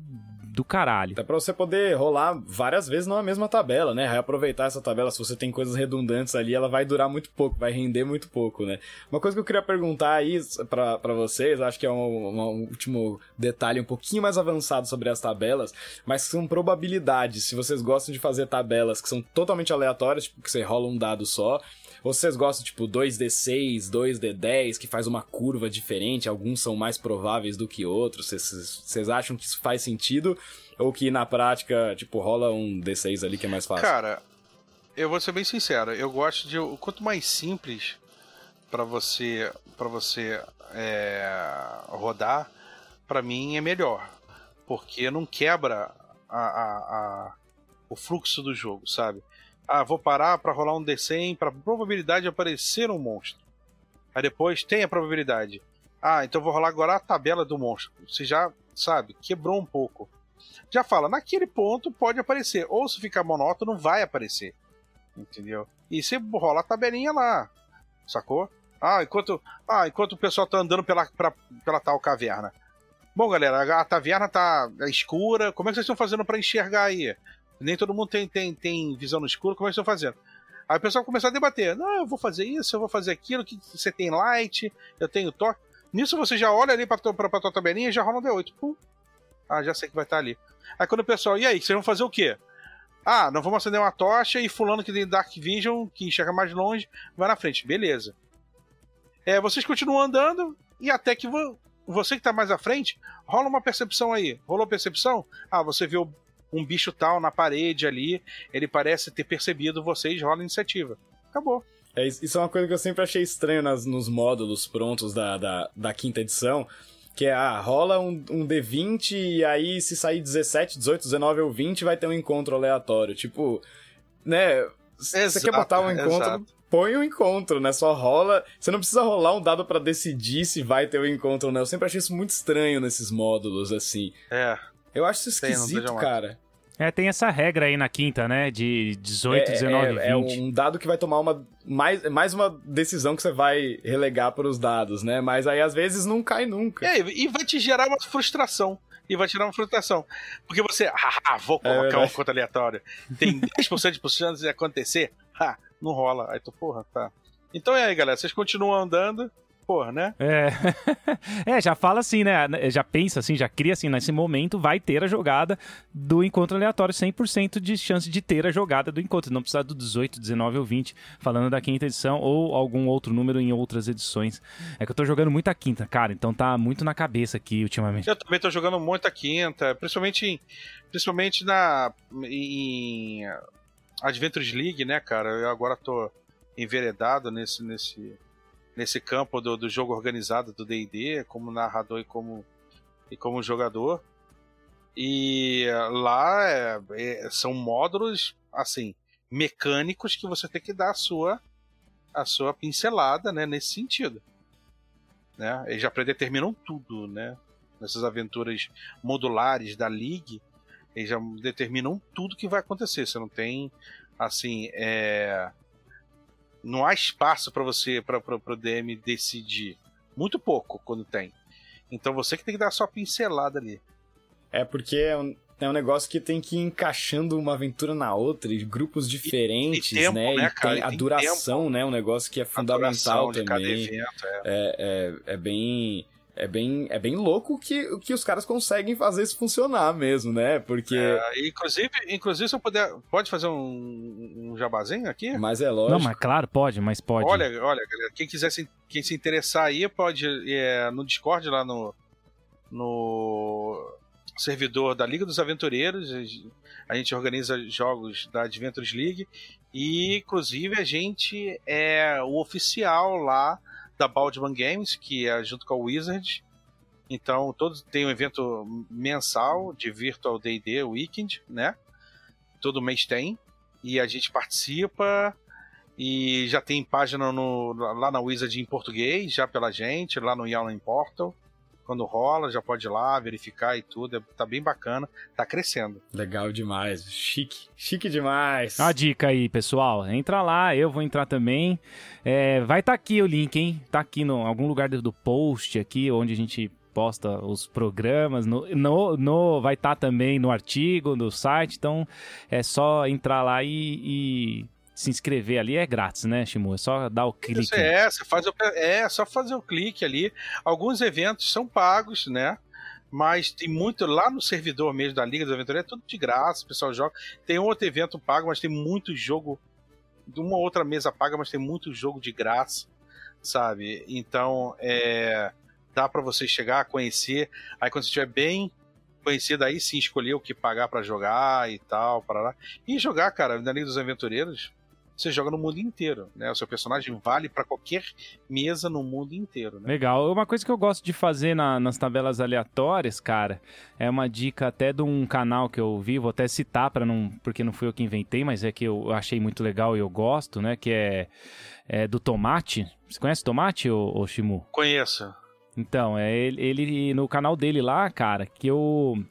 do caralho. Até pra você poder rolar várias vezes na mesma tabela, né? Reaproveitar essa tabela, se você tem coisas redundantes ali, ela vai durar muito pouco, vai render muito pouco, né? Uma coisa que eu queria perguntar aí pra vocês, acho que é um, um último detalhe um pouquinho mais avançado sobre as tabelas, mas são probabilidades. Se vocês gostam de fazer tabelas que são totalmente aleatórias, tipo, que você rola um dado só, vocês gostam, tipo, 2D6, 2D10, que faz uma curva diferente, alguns são mais prováveis do que outros, vocês- acham que isso faz sentido? Ou que na prática, tipo, rola um D6 ali que é mais fácil? Cara, eu vou ser bem sincero, eu gosto de quanto mais simples pra você para você é, rodar, pra mim é melhor, porque não quebra a, a, a, o fluxo do jogo, sabe? Ah, vou parar para rolar um D100 para probabilidade de aparecer um monstro. Aí depois tem a probabilidade. Ah, então vou rolar agora a tabela do monstro. Você já, sabe, quebrou um pouco. Já fala, naquele ponto pode aparecer. Ou se ficar monótono, vai aparecer. Entendeu? E você rola a tabelinha lá. Sacou? Ah, enquanto, ah, enquanto o pessoal tá andando pela, pra, pela tal caverna. Bom, galera, a taverna tá escura. Como é que vocês estão fazendo para enxergar aí? Nem todo mundo tem, tem, tem visão no escuro. Como que estão fazendo? Aí o pessoal começou a debater. Não, eu vou fazer isso, eu vou fazer aquilo. Que você tem light, eu tenho toque. Nisso você já olha ali pra, pra, pra tua tabelinha e já rola um D8. Pum. Ah, já sei que vai estar tá ali. Aí quando o pessoal, e aí, vocês vão fazer o quê? Ah, nós vamos acender uma tocha e fulano que tem Dark Vision, que enxerga mais longe, vai na frente. Beleza. É, vocês continuam andando e até que você que tá mais à frente, rola uma percepção aí. Rolou percepção? Ah, você viu um bicho tal na parede ali, ele parece ter percebido vocês, rola iniciativa. Acabou. É, isso é uma coisa que eu sempre achei estranho nas, nos módulos prontos da, da, da quinta edição. Que é, ah, rola um, um D20 e aí se sair 17, 18, 19 ou 20 vai ter um encontro aleatório. Tipo, né? Você quer botar um encontro, exato. põe um encontro, né? Só rola. Você não precisa rolar um dado para decidir se vai ter um encontro ou não. Eu sempre achei isso muito estranho nesses módulos, assim. É. Eu acho isso esquisito, cara. É, tem essa regra aí na quinta, né? De 18, é, 19, é, 20. É um dado que vai tomar uma mais, mais uma decisão que você vai relegar para os dados, né? Mas aí às vezes não cai nunca. É, e vai te gerar uma frustração. E vai tirar uma frustração. Porque você, ah, vou é colocar é uma conta aleatória. Tem 10% de chance de acontecer. Ah, não rola. Aí tu, porra, tá. Então é aí, galera. Vocês continuam andando porra, né? É. é, já fala assim, né? Já pensa assim, já cria assim, nesse momento vai ter a jogada do encontro aleatório, 100% de chance de ter a jogada do encontro. Não precisa do 18, 19 ou 20, falando da quinta edição ou algum outro número em outras edições. É que eu tô jogando muito a quinta, cara, então tá muito na cabeça aqui ultimamente. Eu também tô jogando muito a quinta, principalmente, principalmente na em Adventures League, né, cara? Eu agora tô enveredado nesse, nesse nesse campo do, do jogo organizado do D&D, como narrador e como, e como jogador. E lá é, é, são módulos, assim, mecânicos que você tem que dar a sua, a sua pincelada, né, nesse sentido. Né? Eles já predeterminam tudo, né? Nessas aventuras modulares da League, eles já determinam tudo que vai acontecer. Você não tem, assim, é não há espaço para você, para o DM decidir. Muito pouco quando tem. Então você que tem que dar a sua pincelada ali. É porque é um, é um negócio que tem que ir encaixando uma aventura na outra, e grupos diferentes, e, e tempo, né? né e a duração, tempo. né? Um negócio que é fundamental também. Evento, é. É, é, é bem é bem, é bem louco que, que os caras conseguem fazer isso funcionar mesmo, né? Porque. É, inclusive, inclusive, se eu puder. Pode fazer um, um jabazinho aqui? Mas é lógico. Não, mas claro, pode, mas pode. Olha, olha, galera, quem quiser se, quem se interessar aí, pode é, no Discord lá no. No servidor da Liga dos Aventureiros. A gente organiza jogos da Adventures League. E, inclusive, a gente é o oficial lá da Baldman Games, que é junto com a Wizard. Então, todos tem um evento mensal de Virtual D&D Weekend, né? Todo mês tem. E a gente participa. E já tem página no, lá na Wizard em português, já pela gente, lá no Yawning Portal quando rola, já pode ir lá verificar e tudo. É, tá bem bacana, tá crescendo. Legal demais, chique, chique demais. A dica aí, pessoal, entra lá, eu vou entrar também. É, vai estar tá aqui o link, hein? Tá aqui em algum lugar do post aqui, onde a gente posta os programas, no, no, no vai estar tá também no artigo, no site, então é só entrar lá e, e se inscrever ali é grátis, né, Shimu? É só dar o clique. Isso é, você faz o, é só fazer o clique ali. Alguns eventos são pagos, né? Mas tem muito lá no servidor mesmo da Liga dos Aventureiros, é tudo de graça, o pessoal joga. Tem outro evento pago, mas tem muito jogo. De uma outra mesa paga, mas tem muito jogo de graça, sabe? Então, é, dá para você chegar, conhecer. Aí quando você estiver bem conhecido, aí sim escolher o que pagar para jogar e tal, para lá. E jogar, cara, na Liga dos Aventureiros, você joga no mundo inteiro, né? O seu personagem vale para qualquer mesa no mundo inteiro, né? Legal. Uma coisa que eu gosto de fazer na, nas tabelas aleatórias, cara, é uma dica até de um canal que eu vi, vou até citar para não, porque não fui eu que inventei, mas é que eu achei muito legal e eu gosto, né? Que é, é do Tomate. Você conhece Tomate, ô, ô Shimu? Conheço. Então, é ele, ele no canal dele lá, cara, que eu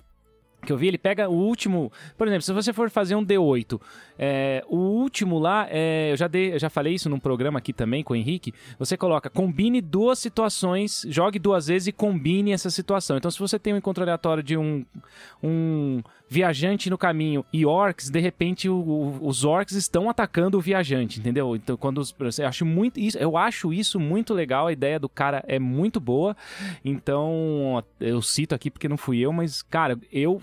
que eu vi, ele pega o último. Por exemplo, se você for fazer um D8, é, o último lá, é, eu já, dei, eu já falei isso num programa aqui também com o Henrique. Você coloca, combine duas situações, jogue duas vezes e combine essa situação. Então, se você tem um encontro aleatório de um, um viajante no caminho e orcs, de repente o, o, os orcs estão atacando o viajante, entendeu? Então, quando os, eu acho muito isso, eu acho isso muito legal. A ideia do cara é muito boa. Então, eu cito aqui porque não fui eu, mas cara, eu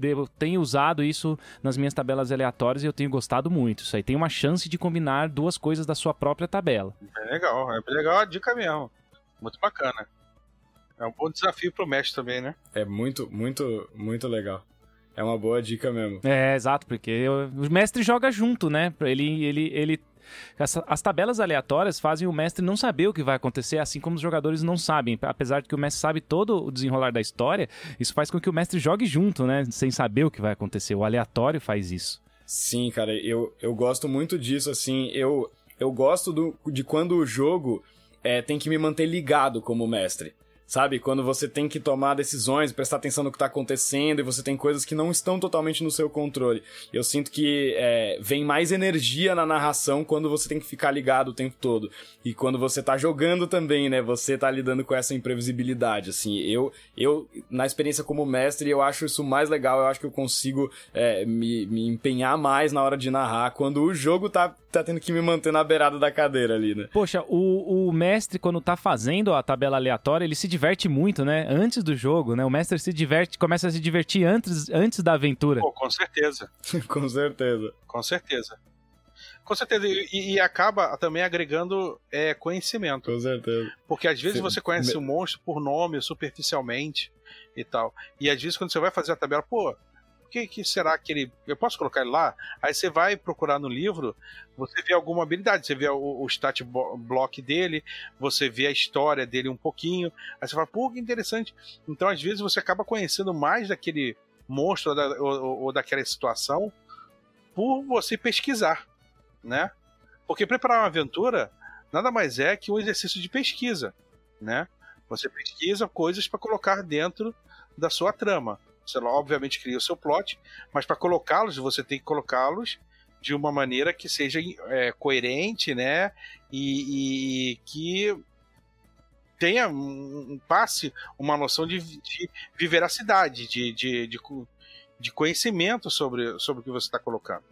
eu tenho usado isso nas minhas tabelas aleatórias e eu tenho gostado muito. Isso aí tem uma chance de combinar duas coisas da sua própria tabela. É legal, é legal a dica mesmo. Muito bacana. É um bom desafio pro mestre também, né? É muito, muito, muito legal. É uma boa dica mesmo. É, exato, porque o mestre joga junto, né? Ele, ele, ele as, as, tabelas aleatórias fazem o mestre não saber o que vai acontecer, assim como os jogadores não sabem. Apesar de que o mestre sabe todo o desenrolar da história, isso faz com que o mestre jogue junto, né? Sem saber o que vai acontecer. O aleatório faz isso. Sim, cara, eu, eu gosto muito disso, assim. Eu, eu gosto do, de quando o jogo é, tem que me manter ligado como mestre. Sabe? Quando você tem que tomar decisões, prestar atenção no que está acontecendo e você tem coisas que não estão totalmente no seu controle. Eu sinto que é, vem mais energia na narração quando você tem que ficar ligado o tempo todo. E quando você tá jogando também, né? Você tá lidando com essa imprevisibilidade. Assim, eu, eu na experiência como mestre, eu acho isso mais legal. Eu acho que eu consigo é, me, me empenhar mais na hora de narrar quando o jogo tá tá tendo que me manter na beirada da cadeira ali, né? Poxa, o, o mestre, quando tá fazendo a tabela aleatória, ele se diverte muito, né? Antes do jogo, né? O mestre se diverte, começa a se divertir antes, antes da aventura. Pô, com certeza. com certeza. Com certeza. Com certeza, e, e acaba também agregando é, conhecimento. Com certeza. Porque às vezes Sim. você conhece o um monstro por nome, superficialmente e tal. E às vezes quando você vai fazer a tabela, pô, que, que será que ele. Eu posso colocar ele lá? Aí você vai procurar no livro, você vê alguma habilidade, você vê o, o stat block dele, você vê a história dele um pouquinho, aí você fala, pô, que interessante. Então, às vezes, você acaba conhecendo mais daquele monstro ou, ou, ou daquela situação por você pesquisar, né? Porque preparar uma aventura nada mais é que um exercício de pesquisa, né? Você pesquisa coisas para colocar dentro da sua trama. Você obviamente cria o seu plot, mas para colocá-los, você tem que colocá-los de uma maneira que seja é, coerente, né? E, e que tenha um, passe uma noção de, de, de de, de, de, de, conhecimento sobre, sobre o que você está colocando.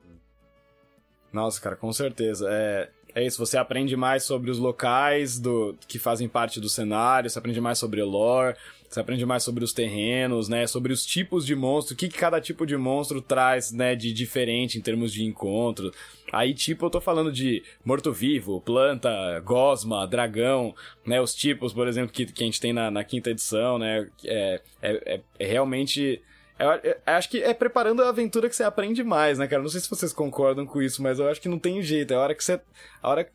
Nossa, cara, com certeza. É, é isso, você aprende mais sobre os locais do que fazem parte do cenário, você aprende mais sobre lore, você aprende mais sobre os terrenos, né? Sobre os tipos de monstro, o que, que cada tipo de monstro traz, né? De diferente em termos de encontro. Aí, tipo, eu tô falando de morto-vivo, planta, gosma, dragão, né? Os tipos, por exemplo, que, que a gente tem na, na quinta edição, né? É, é, é, é realmente. Eu, acho que é preparando a aventura que você aprende mais, né, cara? Não sei se vocês concordam com isso, mas eu acho que não tem jeito. É a hora que você. A hora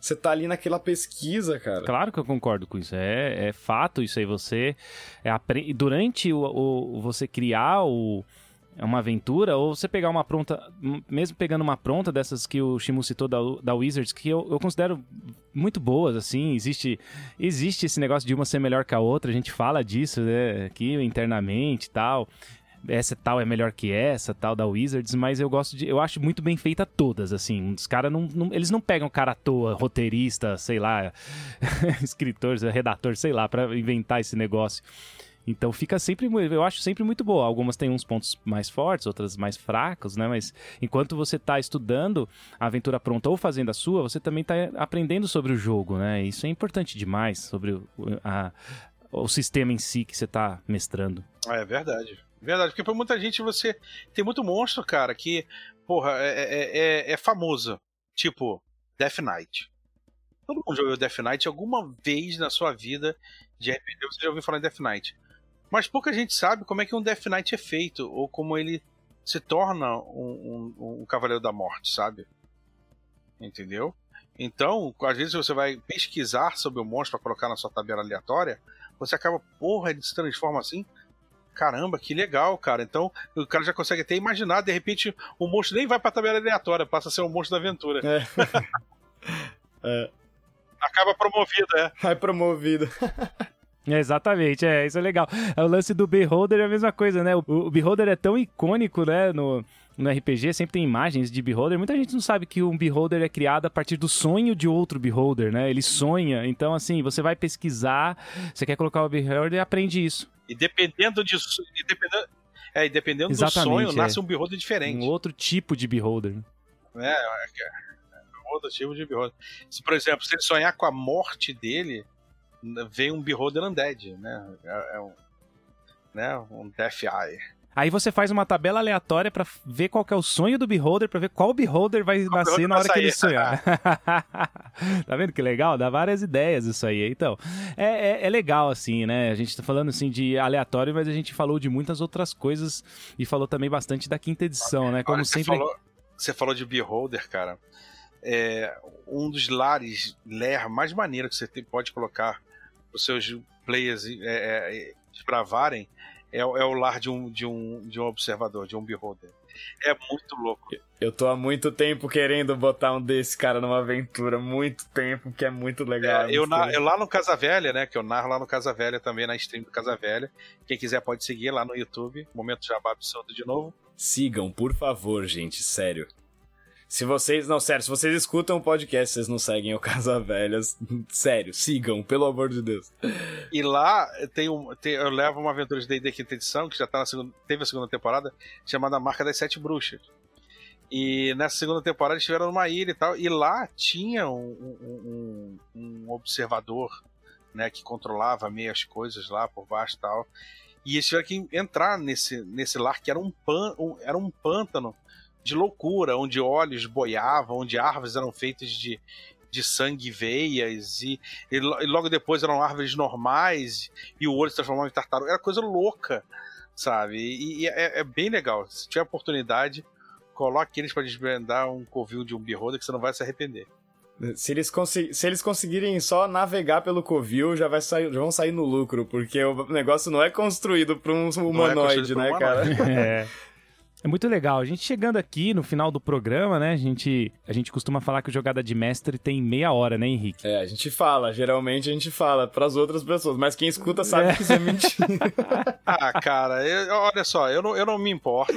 você tá ali naquela pesquisa, cara. Claro que eu concordo com isso. É, é fato isso aí. Você é, durante o, o, você criar o uma aventura, ou você pegar uma pronta, mesmo pegando uma pronta dessas que o Shimu citou da, da Wizards, que eu, eu considero muito boas, assim, existe, existe esse negócio de uma ser melhor que a outra, a gente fala disso, né, aqui internamente e tal, essa tal é melhor que essa, tal da Wizards, mas eu gosto de. Eu acho muito bem feita todas, assim. Os caras não, não, Eles não pegam cara à toa, roteirista, sei lá, escritor, redator, sei lá, para inventar esse negócio. Então fica sempre, eu acho sempre muito boa. Algumas têm uns pontos mais fortes, outras mais fracos, né? Mas enquanto você está estudando a aventura pronta ou fazendo a sua, você também está aprendendo sobre o jogo, né? Isso é importante demais sobre o, a, o sistema em si que você está mestrando. É verdade. Verdade, porque pra muita gente você. Tem muito monstro, cara, que, porra, é, é, é, é famoso. Tipo, Death Knight. Todo mundo jogou Death Knight alguma vez na sua vida de RPG, você já ouviu falar em Death Knight. Mas pouca gente sabe como é que um Death Knight é feito, ou como ele se torna um, um, um Cavaleiro da Morte, sabe? Entendeu? Então, às vezes você vai pesquisar sobre o monstro para colocar na sua tabela aleatória, você acaba, porra, ele se transforma assim. Caramba, que legal, cara. Então, o cara já consegue até imaginar, de repente, o monstro nem vai pra tabela aleatória, passa a ser um monstro da aventura. É. é. Acaba promovido, é. Vai promovido. É, exatamente, é, isso é legal. O lance do Beholder é a mesma coisa, né? O, o Beholder é tão icônico, né, no, no RPG, sempre tem imagens de Beholder. Muita gente não sabe que um Beholder é criado a partir do sonho de outro Beholder, né? Ele sonha. Então, assim, você vai pesquisar, você quer colocar o Beholder e aprende isso. E dependendo de. E dependendo, é, e dependendo do sonho, é. nasce um Beholder diferente. Um outro tipo de Beholder. É, é, é outro tipo de Beholder. Se, por exemplo, se ele sonhar com a morte dele, vem um Beholder Undead, né? É, é um, né? um Death Eye. Aí você faz uma tabela aleatória para ver qual é o sonho do Beholder, para ver qual Beholder vai qual nascer na hora que ele sonhar. tá vendo que legal? Dá várias ideias isso aí. Então, é, é, é, legal assim, né? A gente tá falando assim de aleatório, mas a gente falou de muitas outras coisas e falou também bastante da quinta edição, né? Como Olha, sempre. Você falou, você falou de Beholder, cara. É um dos lares ler mais maneiro que você tem, pode colocar os seus players é, é, desbravarem é, é o lar de um, de, um, de um observador, de um beholder. É muito louco. Eu tô há muito tempo querendo botar um desse cara numa aventura, muito tempo, que é muito legal. É, eu, na, eu, lá no Casa Velha, né? Que eu narro lá no Casa Velha também, na stream do Casa Velha. Quem quiser pode seguir lá no YouTube. Momento Jabá Absurdo de novo. Sigam, por favor, gente, sério. Se vocês. Não, sério, se vocês escutam o podcast, vocês não seguem o Casa Velhas. Sério, sigam, pelo amor de Deus. E lá tem um, tem, eu levo uma aventura de D&D quinta edição, que já tá na segunda, teve a segunda temporada, chamada Marca das Sete Bruxas. E nessa segunda temporada eles estiveram numa ilha e tal, e lá tinha um, um, um observador, né, que controlava meio as coisas lá por baixo e tal. E eles tiveram que entrar nesse, nesse lar que era um, pan, um, era um pântano de loucura, onde olhos boiavam, onde árvores eram feitas de, de sangue e veias, e, e, logo depois eram árvores normais, e o olho se transformava em tartaruga. Era coisa louca, sabe? E, e é, é, bem legal. Se tiver oportunidade, coloque eles para desvendar um covil de um beholder que você não vai se arrepender. Se eles, se eles conseguirem só navegar pelo covil, já, vai sair, já vão sair no lucro, porque o negócio não é construído para um humanoide, é né, um cara? é. É muito legal. A gente chegando aqui no final do programa, né? A gente, a gente costuma falar que o jogada de mestre tem meia hora, né, Henrique? É, a gente fala. Geralmente a gente fala para as outras pessoas, mas quem escuta sabe é. que isso é mentira. ah, cara, eu, olha só, eu não, eu não me importo,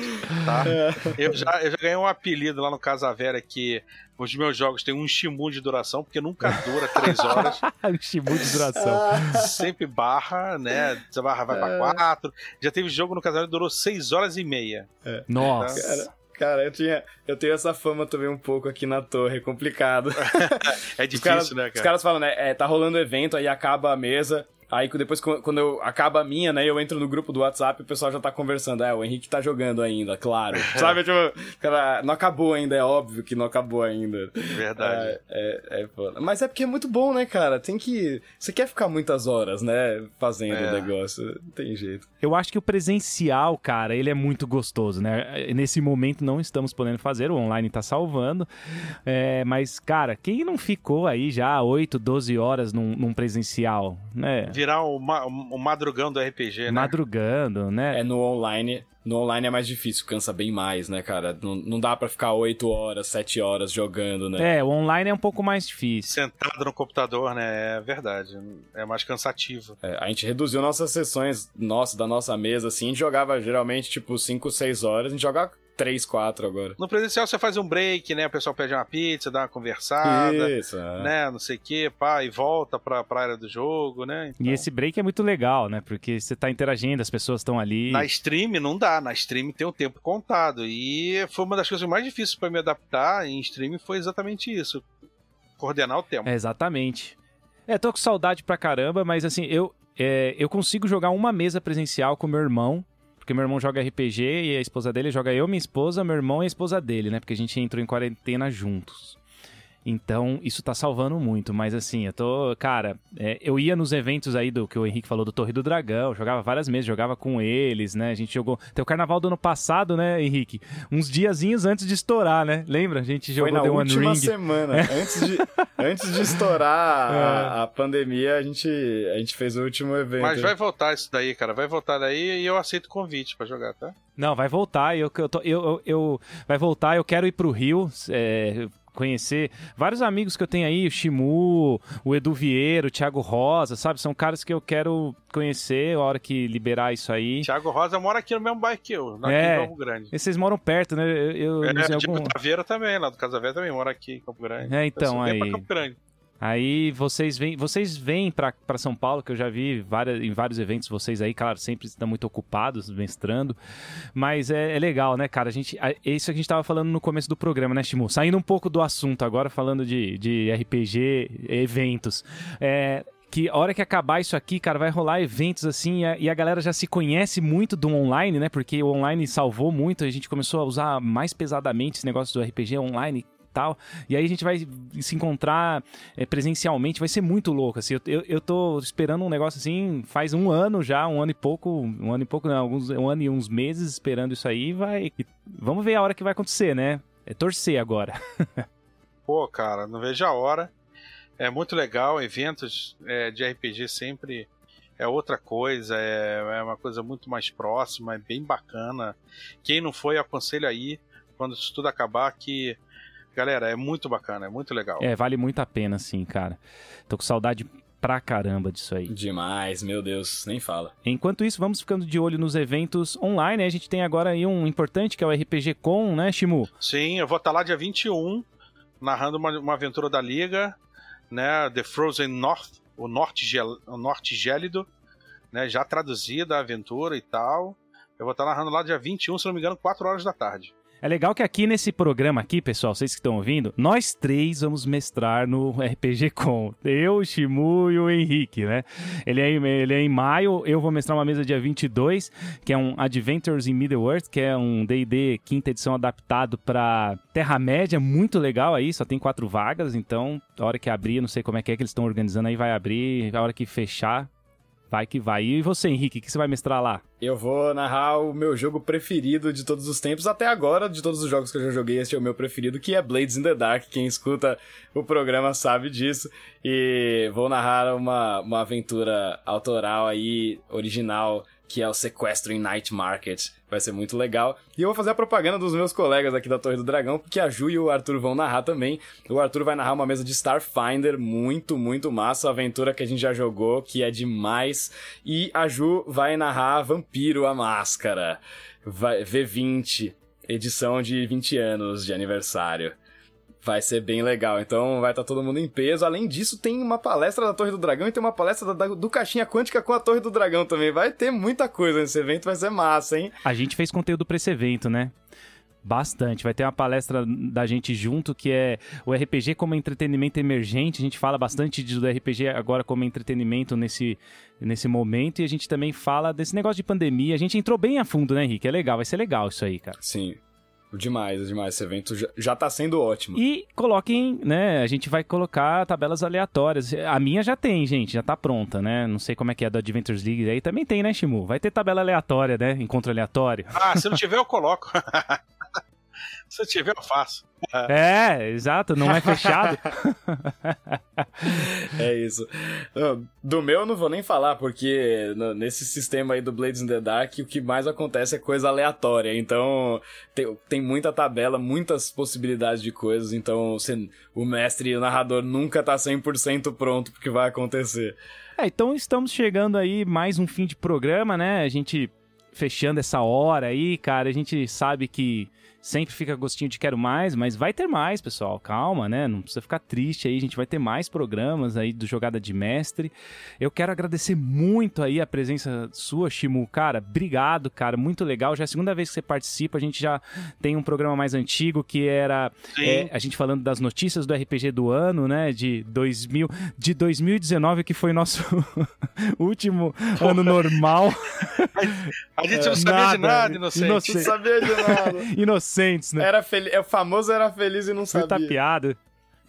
tá? É. Eu, já, eu já ganhei um apelido lá no Casa Velha que os meus jogos têm um shimu de duração, porque nunca dura três horas. um shimu de duração. Sempre barra, né? Você barra vai é. pra quatro. Já teve jogo no casal que durou seis horas e meia. É. Nossa. Cara, Cara, eu tinha. Eu tenho essa fama também um pouco aqui na torre, é complicado. é difícil, caras, né, cara? Os caras falam, né? É, tá rolando evento, aí acaba a mesa. Aí depois, quando eu acaba a minha, né, eu entro no grupo do WhatsApp e o pessoal já tá conversando. É, o Henrique tá jogando ainda, claro. Sabe, tipo, cara, não acabou ainda, é óbvio que não acabou ainda. Verdade. É, é, é foda. Mas é porque é muito bom, né, cara? Tem que. Você quer ficar muitas horas, né, fazendo o é. negócio. Não tem jeito. Eu acho que o presencial, cara, ele é muito gostoso, né? Nesse momento não estamos podendo fazer, o online tá salvando. É, mas, cara, quem não ficou aí já 8, 12 horas num, num presencial, né? Virar o, ma o madrugão do RPG, né? Madrugando, né? É, no online. No online é mais difícil, cansa bem mais, né, cara? Não, não dá para ficar 8 horas, 7 horas jogando, né? É, o online é um pouco mais difícil. Sentado no computador, né? É verdade. É mais cansativo. É, a gente reduziu nossas sessões, nossa, da nossa mesa, assim, a gente jogava geralmente, tipo, 5, 6 horas, a gente jogava 3, 4 agora. No presencial você faz um break, né? O pessoal pede uma pizza, dá uma conversada. Isso, é. né? Não sei o que, pá, e volta pra, pra área do jogo, né? Então... E esse break é muito legal, né? Porque você tá interagindo, as pessoas estão ali. Na stream não dá, na stream tem o um tempo contado. E foi uma das coisas mais difíceis para me adaptar em stream foi exatamente isso. Coordenar o tempo. É, exatamente. É, tô com saudade pra caramba, mas assim, eu, é, eu consigo jogar uma mesa presencial com meu irmão porque meu irmão joga RPG e a esposa dele joga eu, minha esposa, meu irmão e a esposa dele, né? Porque a gente entrou em quarentena juntos. Então, isso tá salvando muito. Mas assim, eu tô. Cara, é, eu ia nos eventos aí do que o Henrique falou do Torre do Dragão, jogava várias vezes, jogava com eles, né? A gente jogou. Tem o carnaval do ano passado, né, Henrique? Uns diazinhos antes de estourar, né? Lembra? A gente jogou Foi na The One última Ring. semana. Antes, de, antes de estourar a, a pandemia, a gente, a gente fez o último evento. Mas vai voltar isso daí, cara. Vai voltar daí e eu aceito o convite pra jogar, tá? Não, vai voltar. Eu, eu, tô- eu, eu, eu- vai voltar. Eu quero ir pro Rio. é, conhecer vários amigos que eu tenho aí, o Shimu, o Edu Vieira, o Thiago Rosa, sabe? São caras que eu quero conhecer a hora que liberar isso aí. Thiago Rosa mora aqui no mesmo bairro que eu, aqui É. em Campo Grande. E vocês moram perto, né? Eu, eu É, tipo, algum- Taveira também, lá do Casaveira também mora aqui em Campo Grande. É, então, aí- Campo Grande. Aí vocês vêm, vocês vêm pra São Paulo, que eu já vi várias, em vários eventos vocês aí, claro, sempre estão muito ocupados, mestrando. Mas é, é legal, né, cara? A gente, a- isso que a gente tava falando no começo do programa, né, Shimu? Saindo um pouco do assunto agora, falando de, de RPG, eventos. É, que a hora que acabar isso aqui, cara, vai rolar eventos assim e a, e a galera já se conhece muito do online, né? Porque o online salvou muito, a gente começou a usar mais pesadamente esse negócio do RPG online tal. E aí a gente vai se encontrar é, presencialmente, vai ser muito louco, assim. Eu, eu, eu tô esperando um negócio assim, faz um ano já, um ano e pouco, um ano e pouco, não, alguns, um ano e uns meses esperando isso aí, vai... e vamos ver a hora que vai acontecer, né? É torcer agora. Pô, cara, não vejo a hora. É muito legal, eventos é, de RPG sempre é outra coisa, é, é uma coisa muito mais próxima, é bem bacana. Quem não foi, aconselho aí, quando isso tudo acabar, que. Galera, é muito bacana, é muito legal. É, vale muito a pena, sim, cara. Tô com saudade pra caramba disso aí. Demais, meu Deus, nem fala. Enquanto isso, vamos ficando de olho nos eventos online. né? A gente tem agora aí um importante que é o RPG Com, né, Shimu? Sim, eu vou estar lá dia 21, narrando uma, uma aventura da Liga, né? The Frozen North, o Norte, Gel, o Norte Gélido, né? Já traduzida a aventura e tal. Eu vou estar narrando lá dia 21, se não me engano, 4 horas da tarde. É legal que aqui nesse programa aqui, pessoal, vocês que estão ouvindo, nós três vamos mestrar no RPG Com. Eu, o Shimu e o Henrique, né? Ele é, ele é em maio, eu vou mestrar uma mesa dia 22, que é um Adventures in Middle-earth, que é um D&D quinta edição adaptado pra Terra-média, muito legal aí, só tem quatro vagas, então a hora que abrir, não sei como é que é que eles estão organizando aí, vai abrir, a hora que fechar, vai que vai. E você, Henrique, o que você vai mestrar lá? Eu vou narrar o meu jogo preferido de todos os tempos, até agora, de todos os jogos que eu já joguei, este é o meu preferido, que é Blades in the Dark. Quem escuta o programa sabe disso. E vou narrar uma, uma aventura autoral aí, original, que é o Sequestro em Night Market. Vai ser muito legal. E eu vou fazer a propaganda dos meus colegas aqui da Torre do Dragão, porque a Ju e o Arthur vão narrar também. O Arthur vai narrar uma mesa de Starfinder, muito, muito massa. Aventura que a gente já jogou, que é demais. E a Ju vai narrar Vampiro a Máscara. Vai, V20, edição de 20 anos de aniversário. Vai ser bem legal, então vai estar todo mundo em peso. Além disso, tem uma palestra da Torre do Dragão e tem uma palestra da- do Caixinha Quântica com a Torre do Dragão também. Vai ter muita coisa nesse evento, vai ser massa, hein? A gente fez conteúdo pra esse evento, né? Bastante. Vai ter uma palestra da gente junto que é o RPG como entretenimento emergente. A gente fala bastante do RPG agora como entretenimento nesse, nesse momento. E a gente também fala desse negócio de pandemia. A gente entrou bem a fundo, né, Henrique? É legal, vai ser legal isso aí, cara. Sim. Demais, demais. Esse evento já, já tá sendo ótimo. E coloquem, né? A gente vai colocar tabelas aleatórias. A minha já tem, gente, já tá pronta, né? Não sei como é que é do Adventures League aí. Também tem, né, Shimu? Vai ter tabela aleatória, né? Encontro aleatório. Ah, se não tiver, eu coloco. se tiver, eu faço. É, exato, não é fechado. É isso. Não, Do meu eu não vou nem falar, porque nesse sistema aí do Blades in the Dark, o que mais acontece é coisa aleatória. Então, tem, tem muita tabela, muitas possibilidades de coisas. Então, você- o mestre e o narrador nunca tá 100% pronto pro que vai acontecer. É, então estamos chegando aí mais um fim de programa, né? A gente fechando essa hora aí, cara, a gente sabe que sempre fica gostinho de quero mais, mas vai ter mais, pessoal. Calma, né? Não precisa ficar triste aí, a gente vai ter mais programas aí do Jogada de Mestre. Eu quero agradecer muito aí a presença sua, Shimu. Cara, obrigado, cara, muito legal. Já é a segunda vez que você participa, a gente já tem um programa mais antigo que era é, a gente falando das notícias do RPG do ano, né? De 2000, de 2019, que foi nosso último ano normal. A gente não sabia de nada, nada, inocente. inocente. Não sabia de nada. Inocentes, né? Era fel... É o famoso era feliz e não Muita sabia.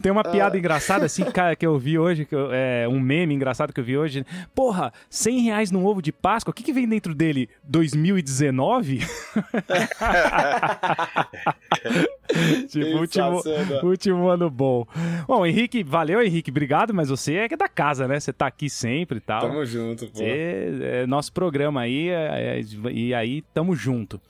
Tem uma piada engraçada, assim, cara, que eu vi hoje, que eu- é, um meme engraçado que eu vi hoje. Porra, 100 reais num ovo de Páscoa, o que, que vem dentro dele? 2019? tipo, último, último ano bom. Bom, Henrique, valeu, Henrique, obrigado, mas você é da casa, né? Você tá aqui sempre e tal. Tamo junto, pô. Você é nosso programa aí, é- é- e aí tamo junto.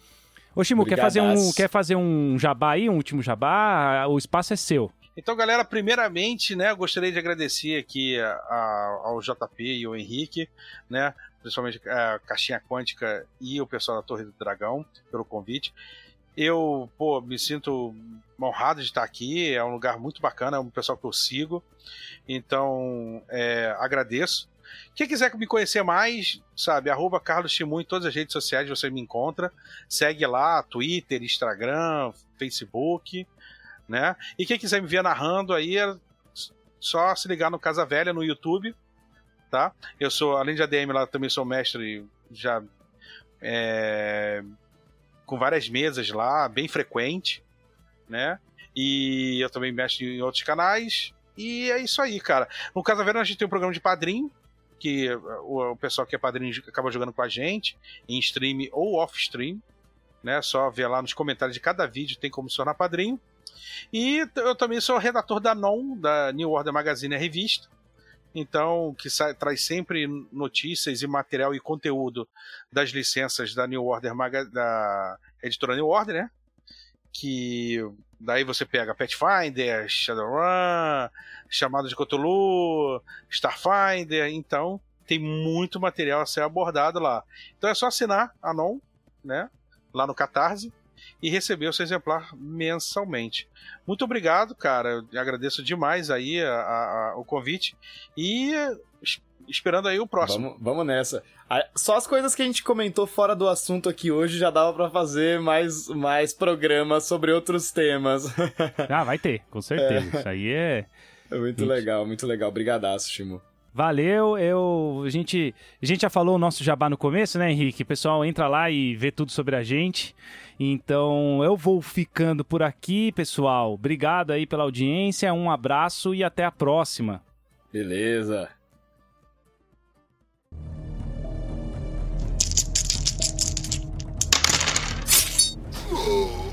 Ô, Shimu, quer fazer, um, quer fazer um jabá aí, um último jabá? O espaço é seu. Então, galera, primeiramente, né, gostaria de agradecer aqui a- a- ao JP e ao Henrique, né, principalmente a Caixinha Quântica e o pessoal da Torre do Dragão pelo convite. Eu, pô, me sinto honrado de estar aqui, é um lugar muito bacana, é um pessoal que eu sigo, então é, agradeço. Quem quiser me conhecer mais, sabe, arroba Carlos Chimu em todas as redes sociais você me encontra. Segue lá, Twitter, Instagram, Facebook, né? E quem quiser me ver narrando aí, é só se ligar no Casa Velha no YouTube, tá? Eu sou, além de ADM lá, também sou mestre já é, com várias mesas lá, bem frequente, né? E eu também mexo em outros canais. E é isso aí, cara. No Casa Velha a gente tem um programa de padrinho, que o, o pessoal que é padrinho acaba jogando com a gente, em stream ou off-stream, né? Só ver lá nos comentários de cada vídeo, tem como se tornar padrinho. E eu também sou redator da NON, da New Order Magazine a revista. Então, que sai- traz sempre notícias e material e conteúdo das licenças da New Order Maga da editora New Order, né? Que daí você pega Pathfinder, Shadowrun, Chamado de Cthulhu, Starfinder, então tem muito material a ser abordado lá. Então é só assinar a NON, né? Lá no Catarse e receber o seu exemplar mensalmente. Muito obrigado, cara. Eu agradeço demais aí a- a- a- o convite e es- esperando aí o próximo. Vamos, vamos nessa. Só as coisas que a gente comentou fora do assunto aqui hoje já dava pra fazer mais, mais programas sobre outros temas. Ah, vai ter, com certeza. Isso aí é. Muito Isso. legal, muito legal. Brigadaço, Shimo. Valeu, eu, a, gente, a gente já falou o nosso jabá no começo, né, Henrique? O pessoal entra lá e vê tudo sobre a gente. Então eu vou ficando por aqui, pessoal. Obrigado aí pela audiência, um abraço e até a próxima. Beleza. Oh!